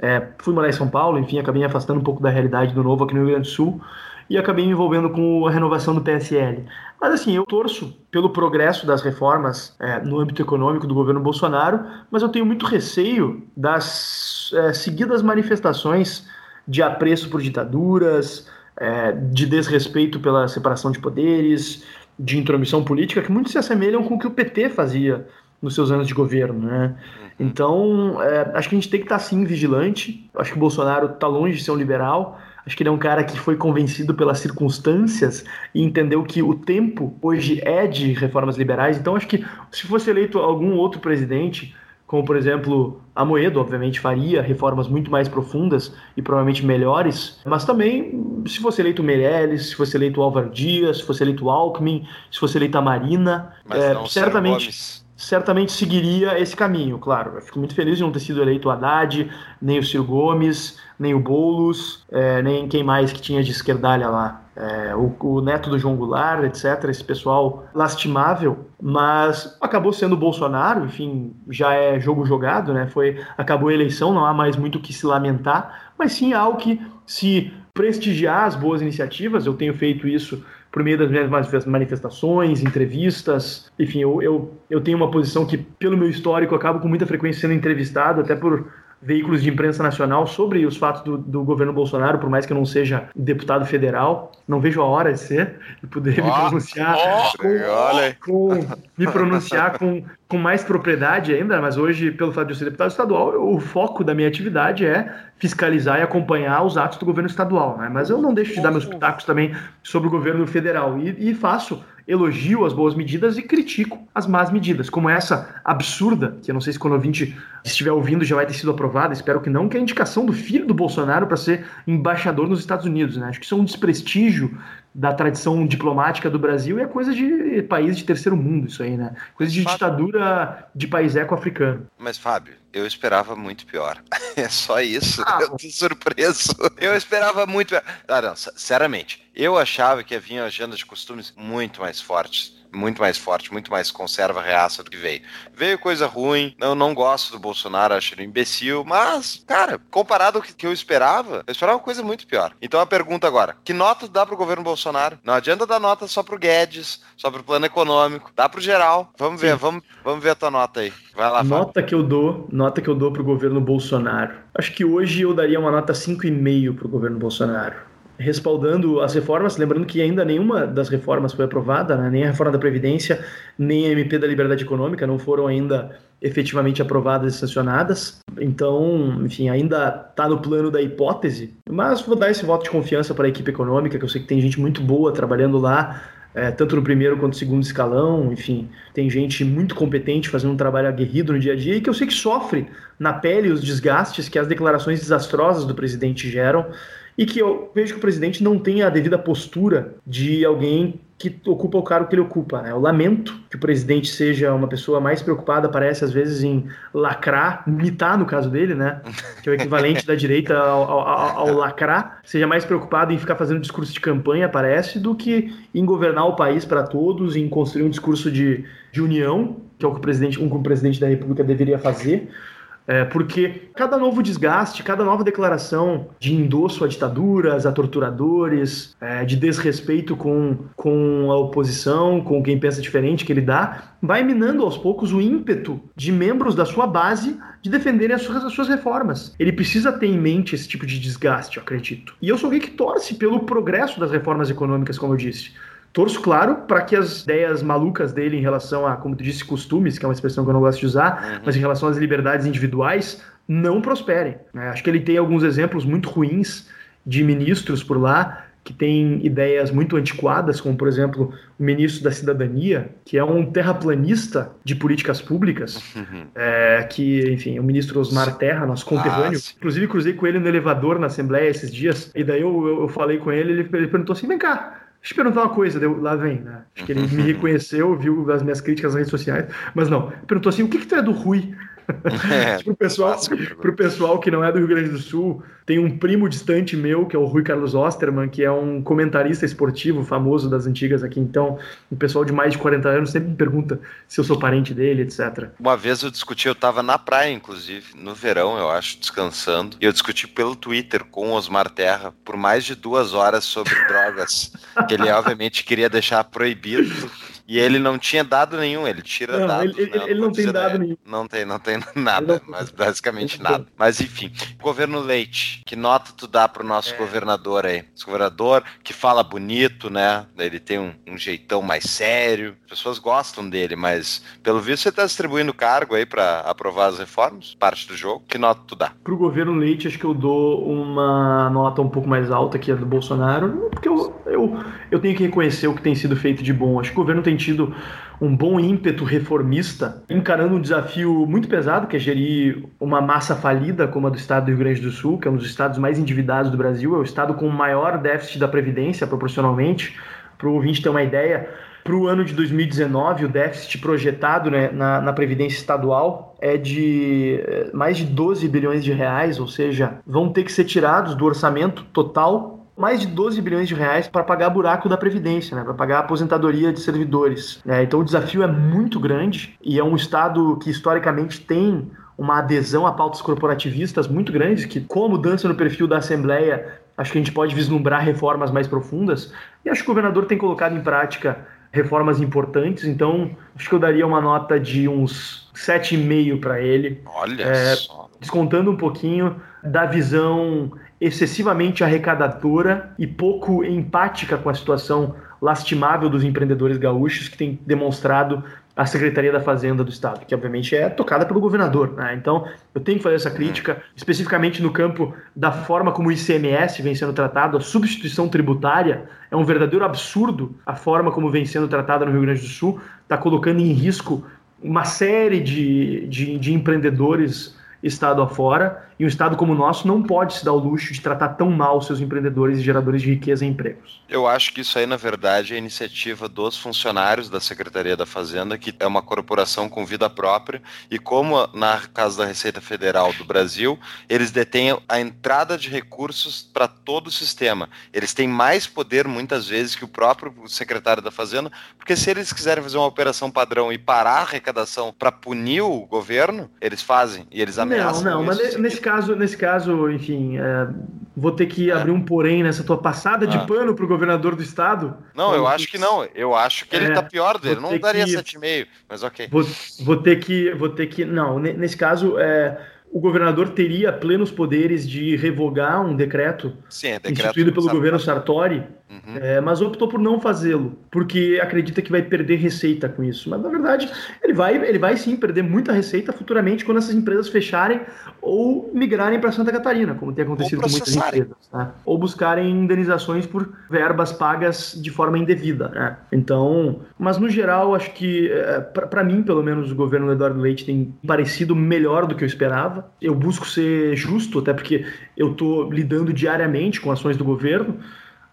É, fui morar em São Paulo, enfim, acabei afastando um pouco da realidade do Novo aqui no Rio Grande do Sul e acabei me envolvendo com a renovação do PSL. Mas assim, eu torço pelo progresso das reformas é, no âmbito econômico do governo Bolsonaro, mas eu tenho muito receio das é, seguidas manifestações de apreço por ditaduras, é, de desrespeito pela separação de poderes, de intromissão política, que muito se assemelham com o que o PT fazia nos seus anos de governo, né? Uhum. Então, é, acho que a gente tem que estar sim vigilante. Acho que o Bolsonaro está longe de ser um liberal, Acho que ele é um cara que foi convencido pelas circunstâncias e entendeu que o tempo hoje é de reformas liberais. Então, acho que se fosse eleito algum outro presidente, como por exemplo Amoedo, obviamente faria reformas muito mais profundas e provavelmente melhores, mas também se fosse eleito Meirelles, se fosse eleito Álvaro Dias, se fosse eleito Alckmin, se fosse eleito a Marina, é, certamente certamente seguiria esse caminho, claro. Eu fico muito feliz de não ter sido eleito o Haddad, nem o Ciro Gomes, nem o Boulos, é, nem quem mais que tinha de esquerdalha lá. É, o, o, neto do João Goulart, etc., esse pessoal lastimável, mas acabou sendo o Bolsonaro, enfim, já é jogo jogado, né? Foi, acabou a eleição, não há mais muito o que se lamentar, mas sim algo que se prestigiar as boas iniciativas, eu tenho feito isso por meio das minhas manifestações, entrevistas. Enfim, eu, eu, eu tenho uma posição que, pelo meu histórico, acabo com muita frequência sendo entrevistado, até por veículos de imprensa nacional sobre os fatos do, do, governo Bolsonaro, por mais que eu não seja deputado federal, não vejo a hora de ser e *laughs* poder oh, me pronunciar oh, com, com, me pronunciar com, com mais propriedade ainda, mas hoje, pelo fato de eu ser deputado estadual, o foco da minha atividade é fiscalizar e acompanhar os atos do governo estadual, né? Mas eu não deixo de dar meus pitacos também sobre o governo federal e, e faço elogio as boas medidas e critico as más medidas, como essa absurda, que eu não sei se quando o ouvinte estiver ouvindo já vai ter sido aprovada, espero que não, que é a indicação do filho do Bolsonaro para ser embaixador nos Estados Unidos. Né? Acho que isso é um desprestígio da tradição diplomática do Brasil e é coisa de país de terceiro mundo isso aí, né? Coisa de ditadura de país eco-africano. Mas, Fábio, eu esperava muito pior. *laughs* É só isso. Ah, eu tô surpreso. Eu esperava muito pior. Ah, não, sinceramente, eu achava que havia agenda de costumes muito mais fortes muito mais forte, muito mais conserva reaça do que veio. Veio coisa ruim, eu não gosto do Bolsonaro, acho ele um imbecil, mas, cara, comparado ao que eu esperava, eu esperava uma coisa muito pior. Então a pergunta agora, que nota dá pro governo Bolsonaro? Não adianta dar nota só pro Guedes, só pro plano econômico, dá pro geral. Vamos ver, vamos, vamos ver a tua nota aí. Vai lá, Nota Fábio. que eu dou, nota que eu dou pro governo Bolsonaro. Acho que hoje eu daria uma nota 5,5 pro governo Bolsonaro respaldando as reformas, lembrando que ainda nenhuma das reformas foi aprovada, né? nem a reforma da Previdência, nem a MP da Liberdade Econômica não foram ainda efetivamente aprovadas e sancionadas. Então, enfim, ainda está no plano da hipótese, mas vou dar esse voto de confiança para a equipe econômica, que eu sei que tem gente muito boa trabalhando lá, é, tanto no primeiro quanto no segundo escalão, enfim, tem gente muito competente fazendo um trabalho aguerrido no dia a dia e que eu sei que sofre na pele os desgastes que as declarações desastrosas do presidente geram e que eu vejo que o presidente não tem a devida postura de alguém que ocupa o cargo que ele ocupa. Né? Eu lamento que o presidente seja uma pessoa mais preocupada, parece às vezes, em lacrar, mitar no caso dele, né? Que é o equivalente da direita ao, ao, ao, lacrar, seja mais preocupado em ficar fazendo discurso de campanha, parece, do que em governar o país para todos, em construir um discurso de, de união, que é o que o presidente, um que o presidente da República deveria fazer. É, porque cada novo desgaste, cada nova declaração de endosso a ditaduras, a torturadores, é, de desrespeito com, com a oposição, com quem pensa diferente que ele dá, vai minando aos poucos o ímpeto de membros da sua base de defenderem as suas, as suas reformas. Ele precisa ter em mente esse tipo de desgaste, eu acredito. E eu sou alguém que torce pelo progresso das reformas econômicas, como eu disse. Torço, claro, para que as ideias malucas dele em relação a, como tu disse, costumes, que é uma expressão que eu não gosto de usar, uhum. mas em relação às liberdades individuais, não prosperem. Né? Acho que ele tem alguns exemplos muito ruins de ministros por lá que têm ideias muito antiquadas, como, por exemplo, o ministro da Cidadania, que é um terraplanista de políticas públicas, uhum. é, que, enfim, é o ministro Osmar Terra, nosso conterrâneo. Ah, Inclusive, cruzei com ele no elevador na Assembleia esses dias, e daí eu, eu, eu falei com ele, ele, ele perguntou assim, vem cá, Deixa eu perguntar uma coisa, deu, lá vem, né? Acho que ele me *laughs* reconheceu, viu as minhas críticas nas redes sociais, mas não. Perguntou assim: o que, que tu é do Rui? *laughs* É, pro, pessoal, pro pessoal que não é do Rio Grande do Sul, tem um primo distante meu, que é o Rui Carlos Osterman, que é um comentarista esportivo famoso das antigas aqui. Então, o pessoal de mais de 40 anos sempre me pergunta se eu sou parente dele, etc. Uma vez eu discuti, eu estava na praia, inclusive, no verão, eu acho, descansando, e eu discuti pelo Twitter com o Osmar Terra por mais de duas horas sobre drogas, que ele obviamente queria deixar proibido e ele não tinha dado nenhum, ele tira não, dados. Ele, ele, ele não tem dado nenhum. Não tem, não tem *laughs* nada, não, mas basicamente nada. Mas enfim, governo Leite, que nota tu dá pro nosso é. governador aí? Esse governador que fala bonito, né? Ele tem um, um, jeitão mais sério, as pessoas gostam dele, mas pelo visto você tá distribuindo cargo aí para aprovar as reformas, parte do jogo. Que nota tu dá? Pro governo Leite, acho que eu dou uma nota um pouco mais alta que a do Bolsonaro, porque eu, eu, eu tenho que reconhecer o que tem sido feito de bom. Acho que o governo tem tido um bom ímpeto reformista, encarando um desafio muito pesado, que é gerir uma massa falida como a do estado do Rio Grande do Sul, que é um dos estados mais endividados do Brasil, é o estado com o maior déficit da Previdência, proporcionalmente. Para o ouvinte ter uma ideia, para o ano de 2019, o déficit projetado né, na, na, Previdência Estadual é de eh, mais de 12 bilhões de reais, ou seja, vão ter que ser tirados do orçamento total mais de 12 bilhões de reais para pagar buraco da Previdência, né, para pagar a aposentadoria de servidores. Né? Então o desafio é muito grande e é um Estado que historicamente tem uma adesão a pautas corporativistas muito grandes, que com a mudança no perfil da Assembleia acho que a gente pode vislumbrar reformas mais profundas, e acho que o governador tem colocado em prática reformas importantes, então acho que eu daria uma nota de uns 7,5 para ele. Olha é, só. Descontando um pouquinho da visão excessivamente arrecadadora e pouco empática com a situação lastimável dos empreendedores gaúchos que tem demonstrado a Secretaria da Fazenda do Estado, que obviamente é tocada pelo governador. Né? Então, eu tenho que fazer essa crítica, especificamente no campo da forma como o ICMS vem sendo tratado, a substituição tributária é um verdadeiro absurdo a forma como vem sendo tratada no Rio Grande do Sul, está colocando em risco uma série de, de, de empreendedores estado afora, e um estado como o nosso não pode se dar o luxo de tratar tão mal seus empreendedores e geradores de riqueza e empregos. Eu acho que isso aí, na verdade, é iniciativa dos funcionários da Secretaria da Fazenda, que é uma corporação com vida própria, e como na casa da Receita Federal do Brasil, eles detêm a entrada de recursos para todo o sistema. Eles têm mais poder, muitas vezes, que o próprio secretário da Fazenda, porque se eles quiserem fazer uma operação padrão e parar a arrecadação para punir o governo, eles fazem, e eles ameaçam. Não, não, mas nesse caso, nesse caso, enfim, é, vou ter que abrir um porém nessa tua passada de ah. pano pro governador do estado. Não, eu acho que não. Eu acho que ele é, tá pior dele. Não daria que, 7,5, mas ok. Vou, vou ter que. Vou ter que. Não, nesse caso, é, o governador teria plenos poderes de revogar um decreto, Sim, é decreto instituído pelo governo Sartori Uhum. É, mas optou por não fazê-lo, porque acredita que vai perder receita com isso. Mas na verdade, ele vai, ele vai sim perder muita receita futuramente quando essas empresas fecharem ou migrarem para Santa Catarina, como tem acontecido com muitas empresas. Tá? Ou buscarem indenizações por verbas pagas de forma indevida. Né? Então, mas no geral, acho que, é, para mim, pelo menos, o governo do Eduardo Leite tem parecido melhor do que eu esperava. Eu busco ser justo, até porque eu estou lidando diariamente com ações do governo.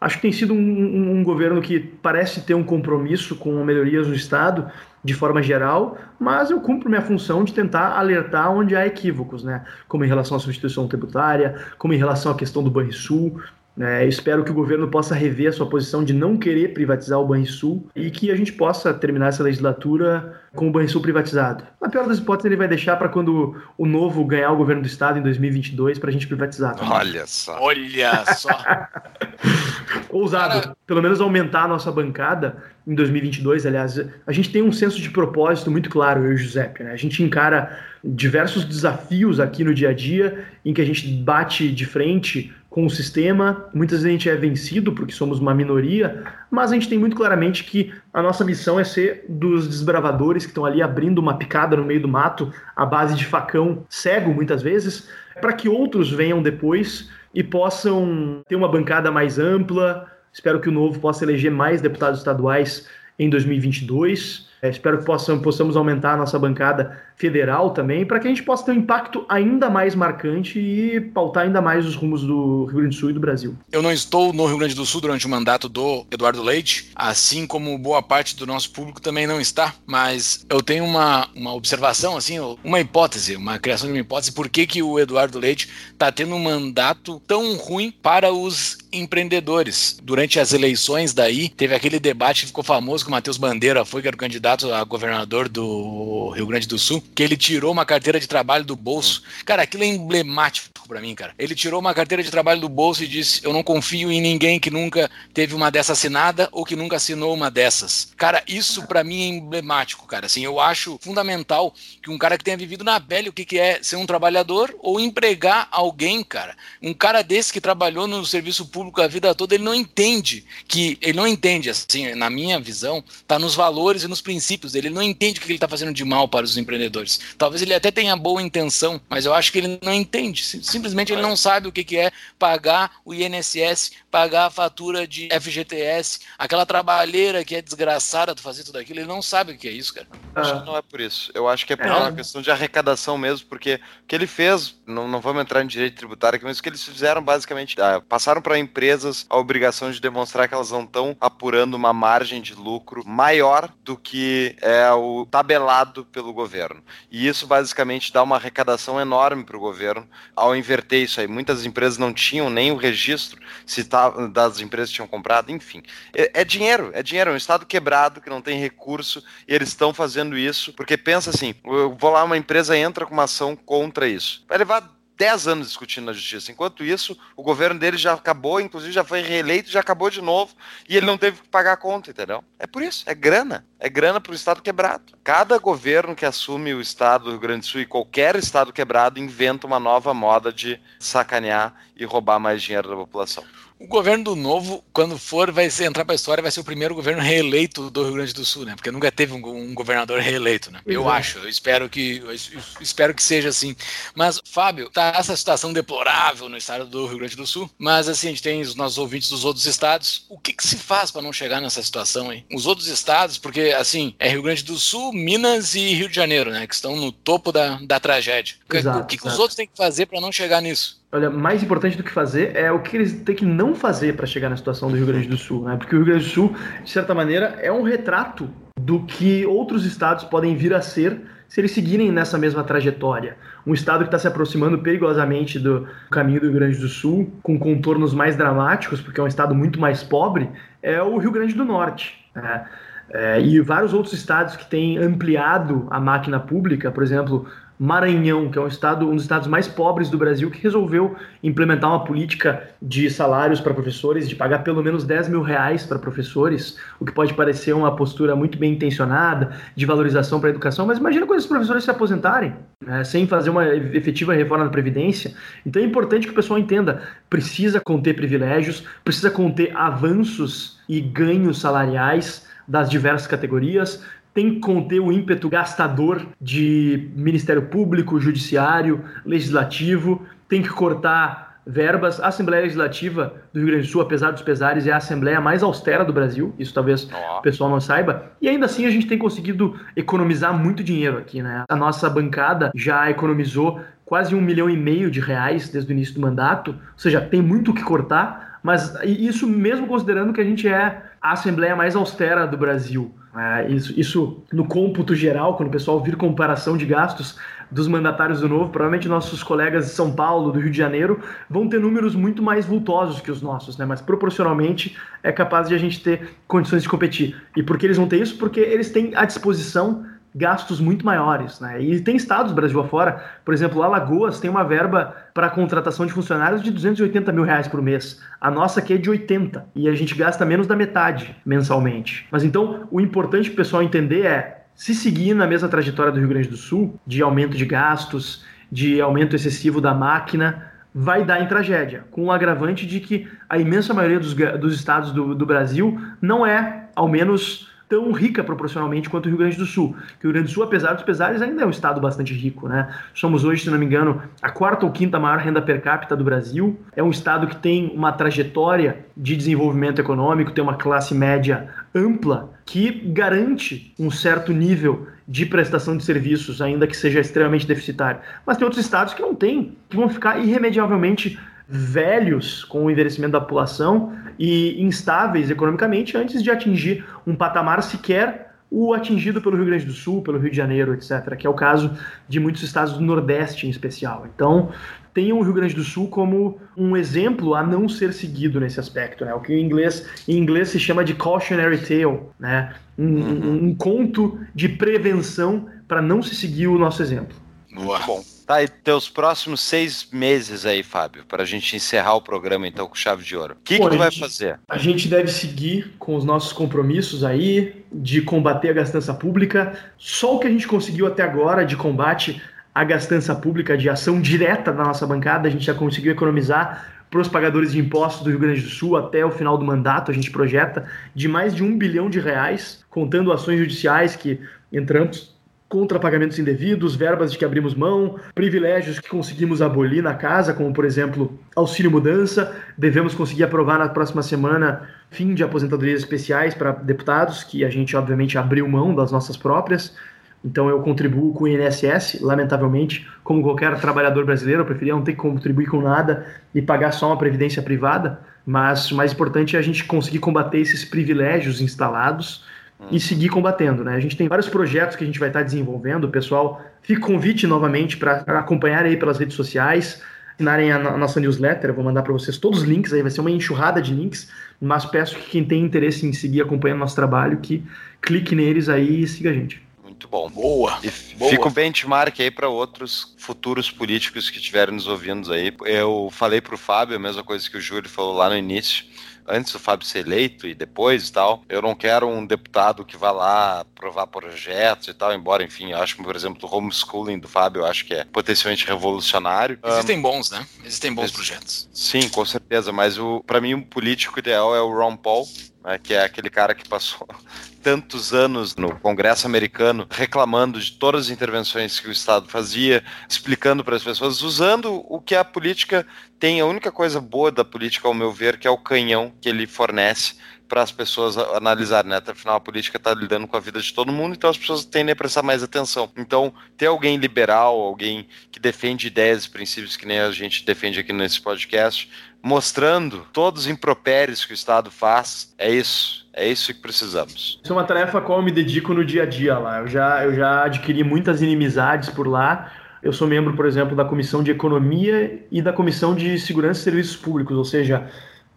Acho que tem sido um, um, um, governo que parece ter um compromisso com melhorias do Estado de forma geral, mas eu cumpro minha função de tentar alertar onde há equívocos, né? Como em relação à substituição tributária, como em relação à questão do Banrisul, é, espero que o governo possa rever a sua posição de não querer privatizar o Banrisul e que a gente possa terminar essa legislatura com o Banrisul privatizado. Na pior das hipóteses, ele vai deixar para quando o novo ganhar o governo do estado em 2022 para a gente privatizar. Também. Olha só. Olha só. *laughs* Ousado. Cara... Pelo menos aumentar a nossa bancada em 2022, aliás. A gente tem um senso de propósito muito claro, eu e o Giuseppe. Né? A gente encara diversos desafios aqui no dia a dia em que a gente bate de frente com o sistema. Muitas vezes a gente é vencido porque somos uma minoria, mas a gente tem muito claramente que a nossa missão é ser dos desbravadores que estão ali abrindo uma picada no meio do mato à base de facão cego, muitas vezes, para que outros venham depois e possam ter uma bancada mais ampla. Espero que o Novo possa eleger mais deputados estaduais em 2022. É, espero que possam, possamos aumentar a nossa bancada federal também, para que a gente possa ter um impacto ainda mais marcante e pautar ainda mais os rumos do Rio Grande do Sul e do Brasil. Eu não estou no Rio Grande do Sul durante o mandato do Eduardo Leite, assim como boa parte do nosso público também não está, mas eu tenho uma, uma observação, assim, uma hipótese, uma criação de uma hipótese, por que, que o Eduardo Leite está tendo um mandato tão ruim para os empreendedores. Durante as eleições daí, teve aquele debate que ficou famoso que o Matheus Bandeira foi, que era o candidato a governador do Rio Grande do Sul, que ele tirou uma carteira de trabalho do bolso. Cara, aquilo é emblemático para mim, cara. Ele tirou uma carteira de trabalho do bolso e disse: Eu não confio em ninguém que nunca teve uma dessa assinada ou que nunca assinou uma dessas. Cara, isso para mim é emblemático, cara. Assim, eu acho fundamental que um cara que tenha vivido na pele o que, que é ser um trabalhador ou empregar alguém, cara. Um cara desse que trabalhou no serviço público a vida toda, ele não entende que. Ele não entende, assim, na minha visão, tá nos valores e nos princípios dele. Ele não entende o que ele tá fazendo de mal para os empreendedores. Talvez ele até tenha boa intenção, mas eu acho que ele não entende. Simplesmente ele não sabe o que, que é pagar o INSS, pagar a fatura de FGTS, aquela trabalheira que é desgraçada de fazer tudo aquilo. Ele não sabe o que é isso, cara. Acho que não é por isso. Eu acho que é por é. uma questão de arrecadação mesmo, porque o que ele fez, não, não vamos entrar em direito tributário aqui, mas o que eles fizeram basicamente, ah, passaram para empresas a obrigação de demonstrar que elas não estão apurando uma margem de lucro maior do que é o tabelado pelo governo. E isso basicamente dá uma arrecadação enorme para o governo ao inverter isso aí. Muitas empresas não tinham nem o registro se das empresas que tinham comprado, enfim. É, é dinheiro, é dinheiro, é um estado quebrado que não tem recurso e eles estão fazendo isso porque pensa assim: eu vou lá, uma empresa entra com uma ação contra isso. Vai levar 10 anos discutindo na justiça. Enquanto isso, o governo dele já acabou, inclusive já foi reeleito, já acabou de novo, e ele não teve que pagar a conta, entendeu? É por isso, é grana. É grana para o Estado quebrado. Cada governo que assume o Estado do Rio Grande do Sul e qualquer Estado quebrado inventa uma nova moda de sacanear e roubar mais dinheiro da população. O governo do Novo, quando for, vai ser, entrar para a história, vai ser o primeiro governo reeleito do Rio Grande do Sul, né? Porque nunca teve um, um governador reeleito, né? Eu acho, eu espero que eu espero que seja assim. Mas, Fábio, tá essa situação deplorável no estado do Rio Grande do Sul, mas assim, a gente tem os nossos ouvintes dos outros estados. O que, que se faz para não chegar nessa situação aí? Os outros estados, porque assim, é Rio Grande do Sul, Minas e Rio de Janeiro, né? Que estão no topo da, da tragédia. Exato, o que, que os outros têm que fazer para não chegar nisso? Olha, mais importante do que fazer é o que eles têm que não fazer para chegar na situação do Rio Grande do Sul, né? Porque o Rio Grande do Sul, de certa maneira, é um retrato do que outros estados podem vir a ser se eles seguirem nessa mesma trajetória. Um estado que está se aproximando perigosamente do caminho do Rio Grande do Sul, com contornos mais dramáticos, porque é um estado muito mais pobre, é o Rio Grande do Norte. Né? É, e vários outros estados que têm ampliado a máquina pública, por exemplo, Maranhão, que é um estado, um dos estados mais pobres do Brasil, que resolveu implementar uma política de salários para professores, de pagar pelo menos 10 mil reais para professores, o que pode parecer uma postura muito bem intencionada, de valorização para a educação, mas imagina quando esses professores se aposentarem, né, sem fazer uma efetiva reforma da Previdência. Então é importante que o pessoal entenda: precisa conter privilégios, precisa conter avanços e ganhos salariais das diversas categorias, tem que conter o ímpeto gastador de Ministério Público, Judiciário, Legislativo, tem que cortar verbas. A Assembleia Legislativa do Rio Grande do Sul, apesar dos pesares, é a Assembleia mais austera do Brasil, isso talvez o pessoal não saiba. E ainda assim a gente tem conseguido economizar muito dinheiro aqui, né? A nossa bancada já economizou quase um milhão e meio de reais desde o início do mandato, ou seja, tem muito o que cortar, mas isso mesmo considerando que a gente é a Assembleia mais austera do Brasil. É, isso, isso, no cômputo geral, quando o pessoal vir comparação de gastos dos mandatários do Novo, provavelmente nossos colegas de São Paulo, do Rio de Janeiro, vão ter números muito mais vultosos que os nossos, né? mas proporcionalmente é capaz de a gente ter condições de competir. E por que eles vão ter isso? Porque eles têm à disposição gastos muito maiores, né? E tem estados Brasil afora, por exemplo, Alagoas tem uma verba para contratação de funcionários de 280 mil reais por mês. A nossa aqui é de 80 e a gente gasta menos da metade mensalmente. Mas então o importante o pessoal entender é se seguir na mesma trajetória do Rio Grande do Sul, de aumento de gastos, de aumento excessivo da máquina, vai dar em tragédia, com o agravante de que a imensa maioria dos, dos estados do, do Brasil não é, ao menos tão rica proporcionalmente quanto o Rio Grande do Sul. Que o Rio Grande do Sul, apesar dos pesares, ainda é um estado bastante rico, né? Somos hoje, se não me engano, a quarta ou quinta maior renda per capita do Brasil. É um estado que tem uma trajetória de desenvolvimento econômico, tem uma classe média ampla que garante um certo nível de prestação de serviços, ainda que seja extremamente deficitário. Mas tem outros estados que não têm, que vão ficar irremediavelmente velhos com o envelhecimento da população e instáveis economicamente antes de atingir um patamar sequer o atingido pelo Rio Grande do Sul, pelo Rio de Janeiro, etc., que é o caso de muitos estados do Nordeste em especial. Então, tenham o Rio Grande do Sul como um exemplo a não ser seguido nesse aspecto, né? O que em inglês, em inglês se chama de cautionary tale, né? Um, uhum. um, um conto de prevenção para não se seguir o nosso exemplo. Boa. Bom. Tá, e teus próximos seis meses aí, Fábio, para a gente encerrar o programa então com chave de ouro. O que, que tu vai fazer? A gente deve seguir com os nossos compromissos aí de combater a gastança pública. Só o que a gente conseguiu até agora de combate à gastança pública, de ação direta da nossa bancada, a gente já conseguiu economizar para os pagadores de impostos do Rio Grande do Sul até o final do mandato, a gente projeta de mais de um bilhão de reais, contando ações judiciais que entramos contra pagamentos indevidos, verbas de que abrimos mão, privilégios que conseguimos abolir na casa, como por exemplo auxílio mudança. Devemos conseguir aprovar na próxima semana fim de aposentadorias especiais para deputados, que a gente obviamente abriu mão das nossas próprias. Então eu contribuo com o INSS, lamentavelmente, como qualquer trabalhador brasileiro, eu preferia não ter que contribuir com nada e pagar só uma previdência privada, mas o mais importante é a gente conseguir combater esses privilégios instalados e seguir combatendo. Né? A gente tem vários projetos que a gente vai estar desenvolvendo. Pessoal, fica convite novamente para acompanhar aí pelas redes sociais, assinarem a, a nossa newsletter. Eu vou mandar para vocês todos os links aí, vai ser uma enxurrada de links. Mas peço que quem tem interesse em seguir acompanhando nosso trabalho, que clique neles aí e siga a gente. Muito bom. Boa. E boa. fica o benchmark aí para outros futuros políticos que estiverem nos ouvindo aí. Eu falei pro Fábio a mesma coisa que o Júlio falou lá no início antes do Fábio ser eleito e depois e tal. Eu não quero um deputado que vá lá aprovar projetos e tal, embora, enfim, eu acho que, por exemplo, o homeschooling do Fábio, eu acho que é potencialmente revolucionário. Existem bons, né? Existem bons projetos. Sim, com certeza, mas o para mim o político ideal é o Ron Paul, né, que é aquele cara que passou *laughs* tantos anos no Congresso americano reclamando de todas as intervenções que o Estado fazia, explicando para as pessoas, usando o que a política tem. A única coisa boa da política, ao meu ver, que é o canhão que ele fornece para as pessoas analisarem, né? Afinal, a política está lidando com a vida de todo mundo, então as pessoas tendem a prestar mais atenção. Então, ter alguém liberal, alguém que defende ideias e princípios que nem a gente defende aqui nesse podcast, mostrando todos os impropérios que o Estado faz, é isso. É isso que precisamos. Isso é uma tarefa a qual eu me dedico no dia a dia lá. Eu já, eu já adquiri muitas inimizades por lá. Eu sou membro, por exemplo, da Comissão de Economia e da Comissão de Segurança e Serviços Públicos, ou seja,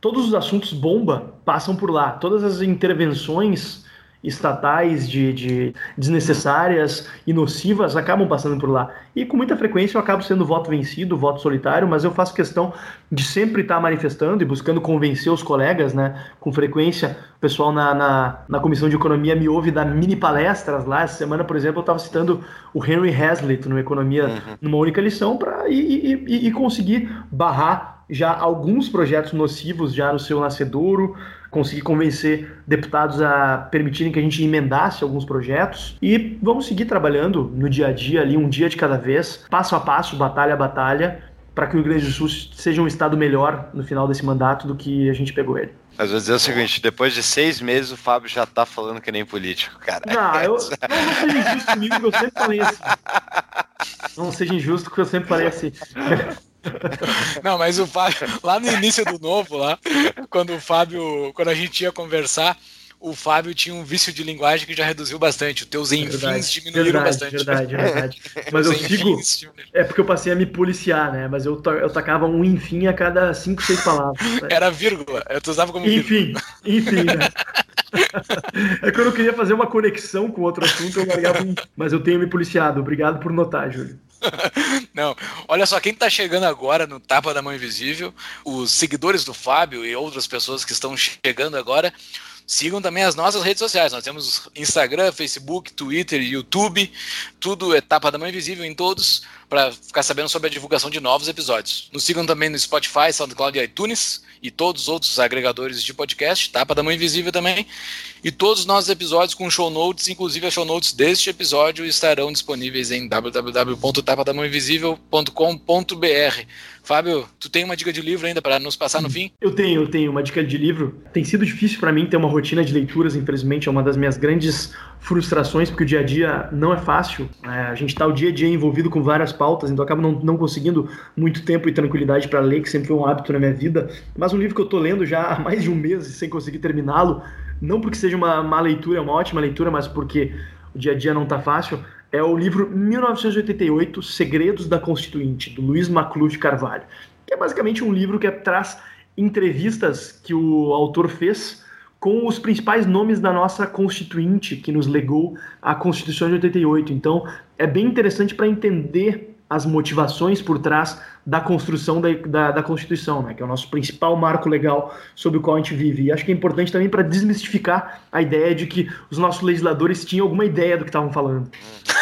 todos os assuntos bomba passam por lá. Todas as intervenções estatais de, de, desnecessárias e nocivas acabam passando por lá. E com muita frequência eu acabo sendo voto vencido, voto solitário, mas eu faço questão de sempre estar manifestando e buscando convencer os colegas, né? Com frequência, o pessoal na, na, na Comissão de Economia me ouve dar mini palestras lá. Essa semana, por exemplo, eu estava citando o Henry Hazlitt no Economia uhum. numa única lição para e, e, e conseguir barrar já alguns projetos nocivos já no seu nascedouro, conseguir convencer deputados a permitirem que a gente emendasse alguns projetos e vamos seguir trabalhando no dia a dia ali, um dia de cada vez, passo a passo, batalha a batalha, para que o Rio Grande do Sul seja um estado melhor no final desse mandato do que a gente pegou ele. Mas vou dizer o seguinte, depois de seis meses o Fábio já tá falando que nem político, cara. Não, *laughs* eu, não, seja injusto comigo, que eu sempre falei assim. Não seja injusto, que eu sempre falei assim. Não, mas o Fábio, lá no início do novo, lá, quando o Fábio, quando a gente ia conversar, o Fábio tinha um vício de linguagem que já reduziu bastante. Os teus enfins verdade, diminuíram verdade, bastante. Verdade, *laughs* verdade. Mas eu sigo. É porque eu passei a me policiar, né? Mas eu, eu tacava um enfim a cada cinco, seis palavras. Né? Era vírgula. Eu usava como enfim, vírgula. Enfim, né? É que eu não queria fazer uma conexão com outro assunto, eu largava um. Mas eu tenho me policiado. Obrigado por notar, Júlio. *laughs* Não, olha só, quem está chegando agora no Tapa da Mão Invisível, os seguidores do Fábio e outras pessoas que estão chegando agora, sigam também as nossas redes sociais. Nós temos Instagram, Facebook, Twitter, YouTube, tudo é Tapa da Mão Invisível em todos, para ficar sabendo sobre a divulgação de novos episódios. Nos sigam também no Spotify, SoundCloud e iTunes e todos os outros agregadores de podcast, Tapa da Mão Invisível também. E todos os nossos episódios com show notes, inclusive as show notes deste episódio, estarão disponíveis em www.tapadamãoinvisível.com.br. Fábio, tu tem uma dica de livro ainda para nos passar no fim? Eu tenho, eu tenho uma dica de livro. Tem sido difícil para mim ter uma rotina de leituras, infelizmente, é uma das minhas grandes frustrações, porque o dia a dia não é fácil. É, a gente está o dia a dia envolvido com várias pautas, então acabo não, não conseguindo muito tempo e tranquilidade para ler, que sempre foi um hábito na minha vida. Mas um livro que eu estou lendo já *laughs* há mais de um mês sem conseguir terminá-lo, não porque seja uma má leitura, é uma ótima leitura, mas porque o dia a dia não está fácil, é o livro 1988, Segredos da Constituinte, do Luiz Macluf Carvalho, que é basicamente um livro que traz entrevistas que o autor fez com os principais nomes da nossa constituinte que nos legou a Constituição de 88. Então, é bem interessante para entender as motivações por trás da construção da, da, da, Constituição, né, que é o nosso principal marco legal sobre o qual a gente vive. E acho que é importante também para desmistificar a ideia de que os nossos legisladores tinham alguma ideia do que estavam falando.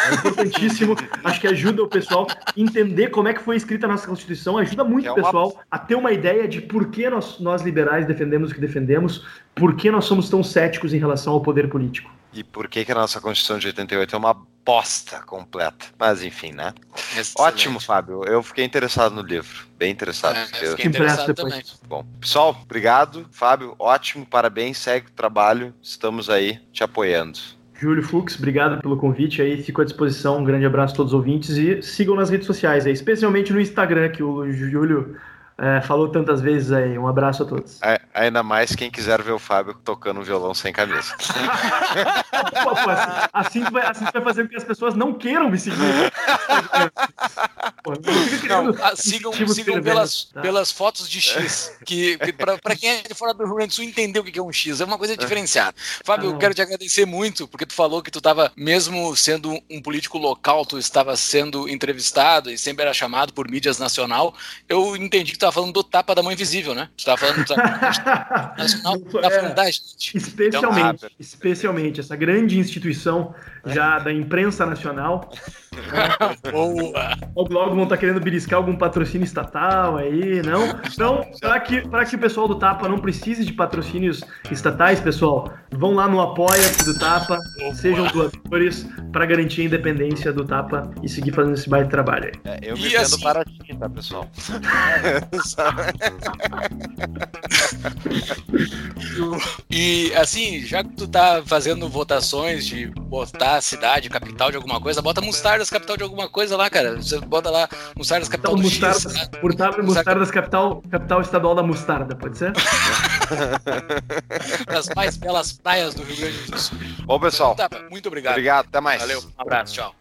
É importantíssimo, *laughs* acho que ajuda o pessoal a entender como é que foi escrita a nossa Constituição, ajuda muito é o pessoal a ter uma ideia de por que nós, nós liberais defendemos o que defendemos, por que nós somos tão céticos em relação ao poder político. E por que, que a nossa Constituição de 88 é uma bosta completa. Mas enfim, né? Excelente. Ótimo, Fábio. Eu fiquei interessado no livro. Bem interessado. É, eu fiquei interessado também. Bom, pessoal, obrigado. Fábio, ótimo, parabéns, segue o trabalho. Estamos aí te apoiando. Júlio Fux, obrigado pelo convite aí, fico à disposição. Um grande abraço a todos os ouvintes e sigam nas redes sociais aí, especialmente no Instagram, que o Júlio é, falou tantas vezes aí. Um abraço a todos. É, ainda mais quem quiser ver o Fábio tocando violão sem camisa. *laughs* assim, assim, vai, assim vai fazer com que as pessoas não queiram me seguir. *laughs* Não, ah, sigam, sigam pelas, tá? pelas fotos de X. Que, que para quem é de fora do Rio Grande do Sul entender o que é um X, é uma coisa diferenciada. Fábio, ah, eu quero te agradecer muito, porque tu falou que tu estava, mesmo sendo um político local, tu estava sendo entrevistado e sempre era chamado por mídias nacional. Eu entendi que tu estava falando do tapa da mão invisível, né? Tu estava falando do *laughs* nacional, tá falando da gente. Especialmente, então, especialmente essa grande instituição já da imprensa nacional. *laughs* Boa! Logo, logo vão estar tá querendo beliscar algum patrocínio estatal aí, não? Então, para que, que o pessoal do Tapa não precise de patrocínios estatais, pessoal, vão lá no Apoia-se do Tapa, Boa. sejam doadores para garantir a independência do Tapa e seguir fazendo esse baita trabalho aí. É, eu me e assim... para ti, tá, pessoal? *laughs* e assim, já que tu tá fazendo votações de botar cidade, capital de alguma coisa, bota Mostardas capital de alguma coisa lá, cara. Você bota lá Mostardas capital então, do Mostardas, X. Né? Mostardas, Mostardas capital, capital estadual da mostarda, pode ser? *laughs* das mais belas praias do Rio Grande do Sul. Bom, pessoal. Tá, muito obrigado. Obrigado, até mais. Valeu, um abraço, tchau.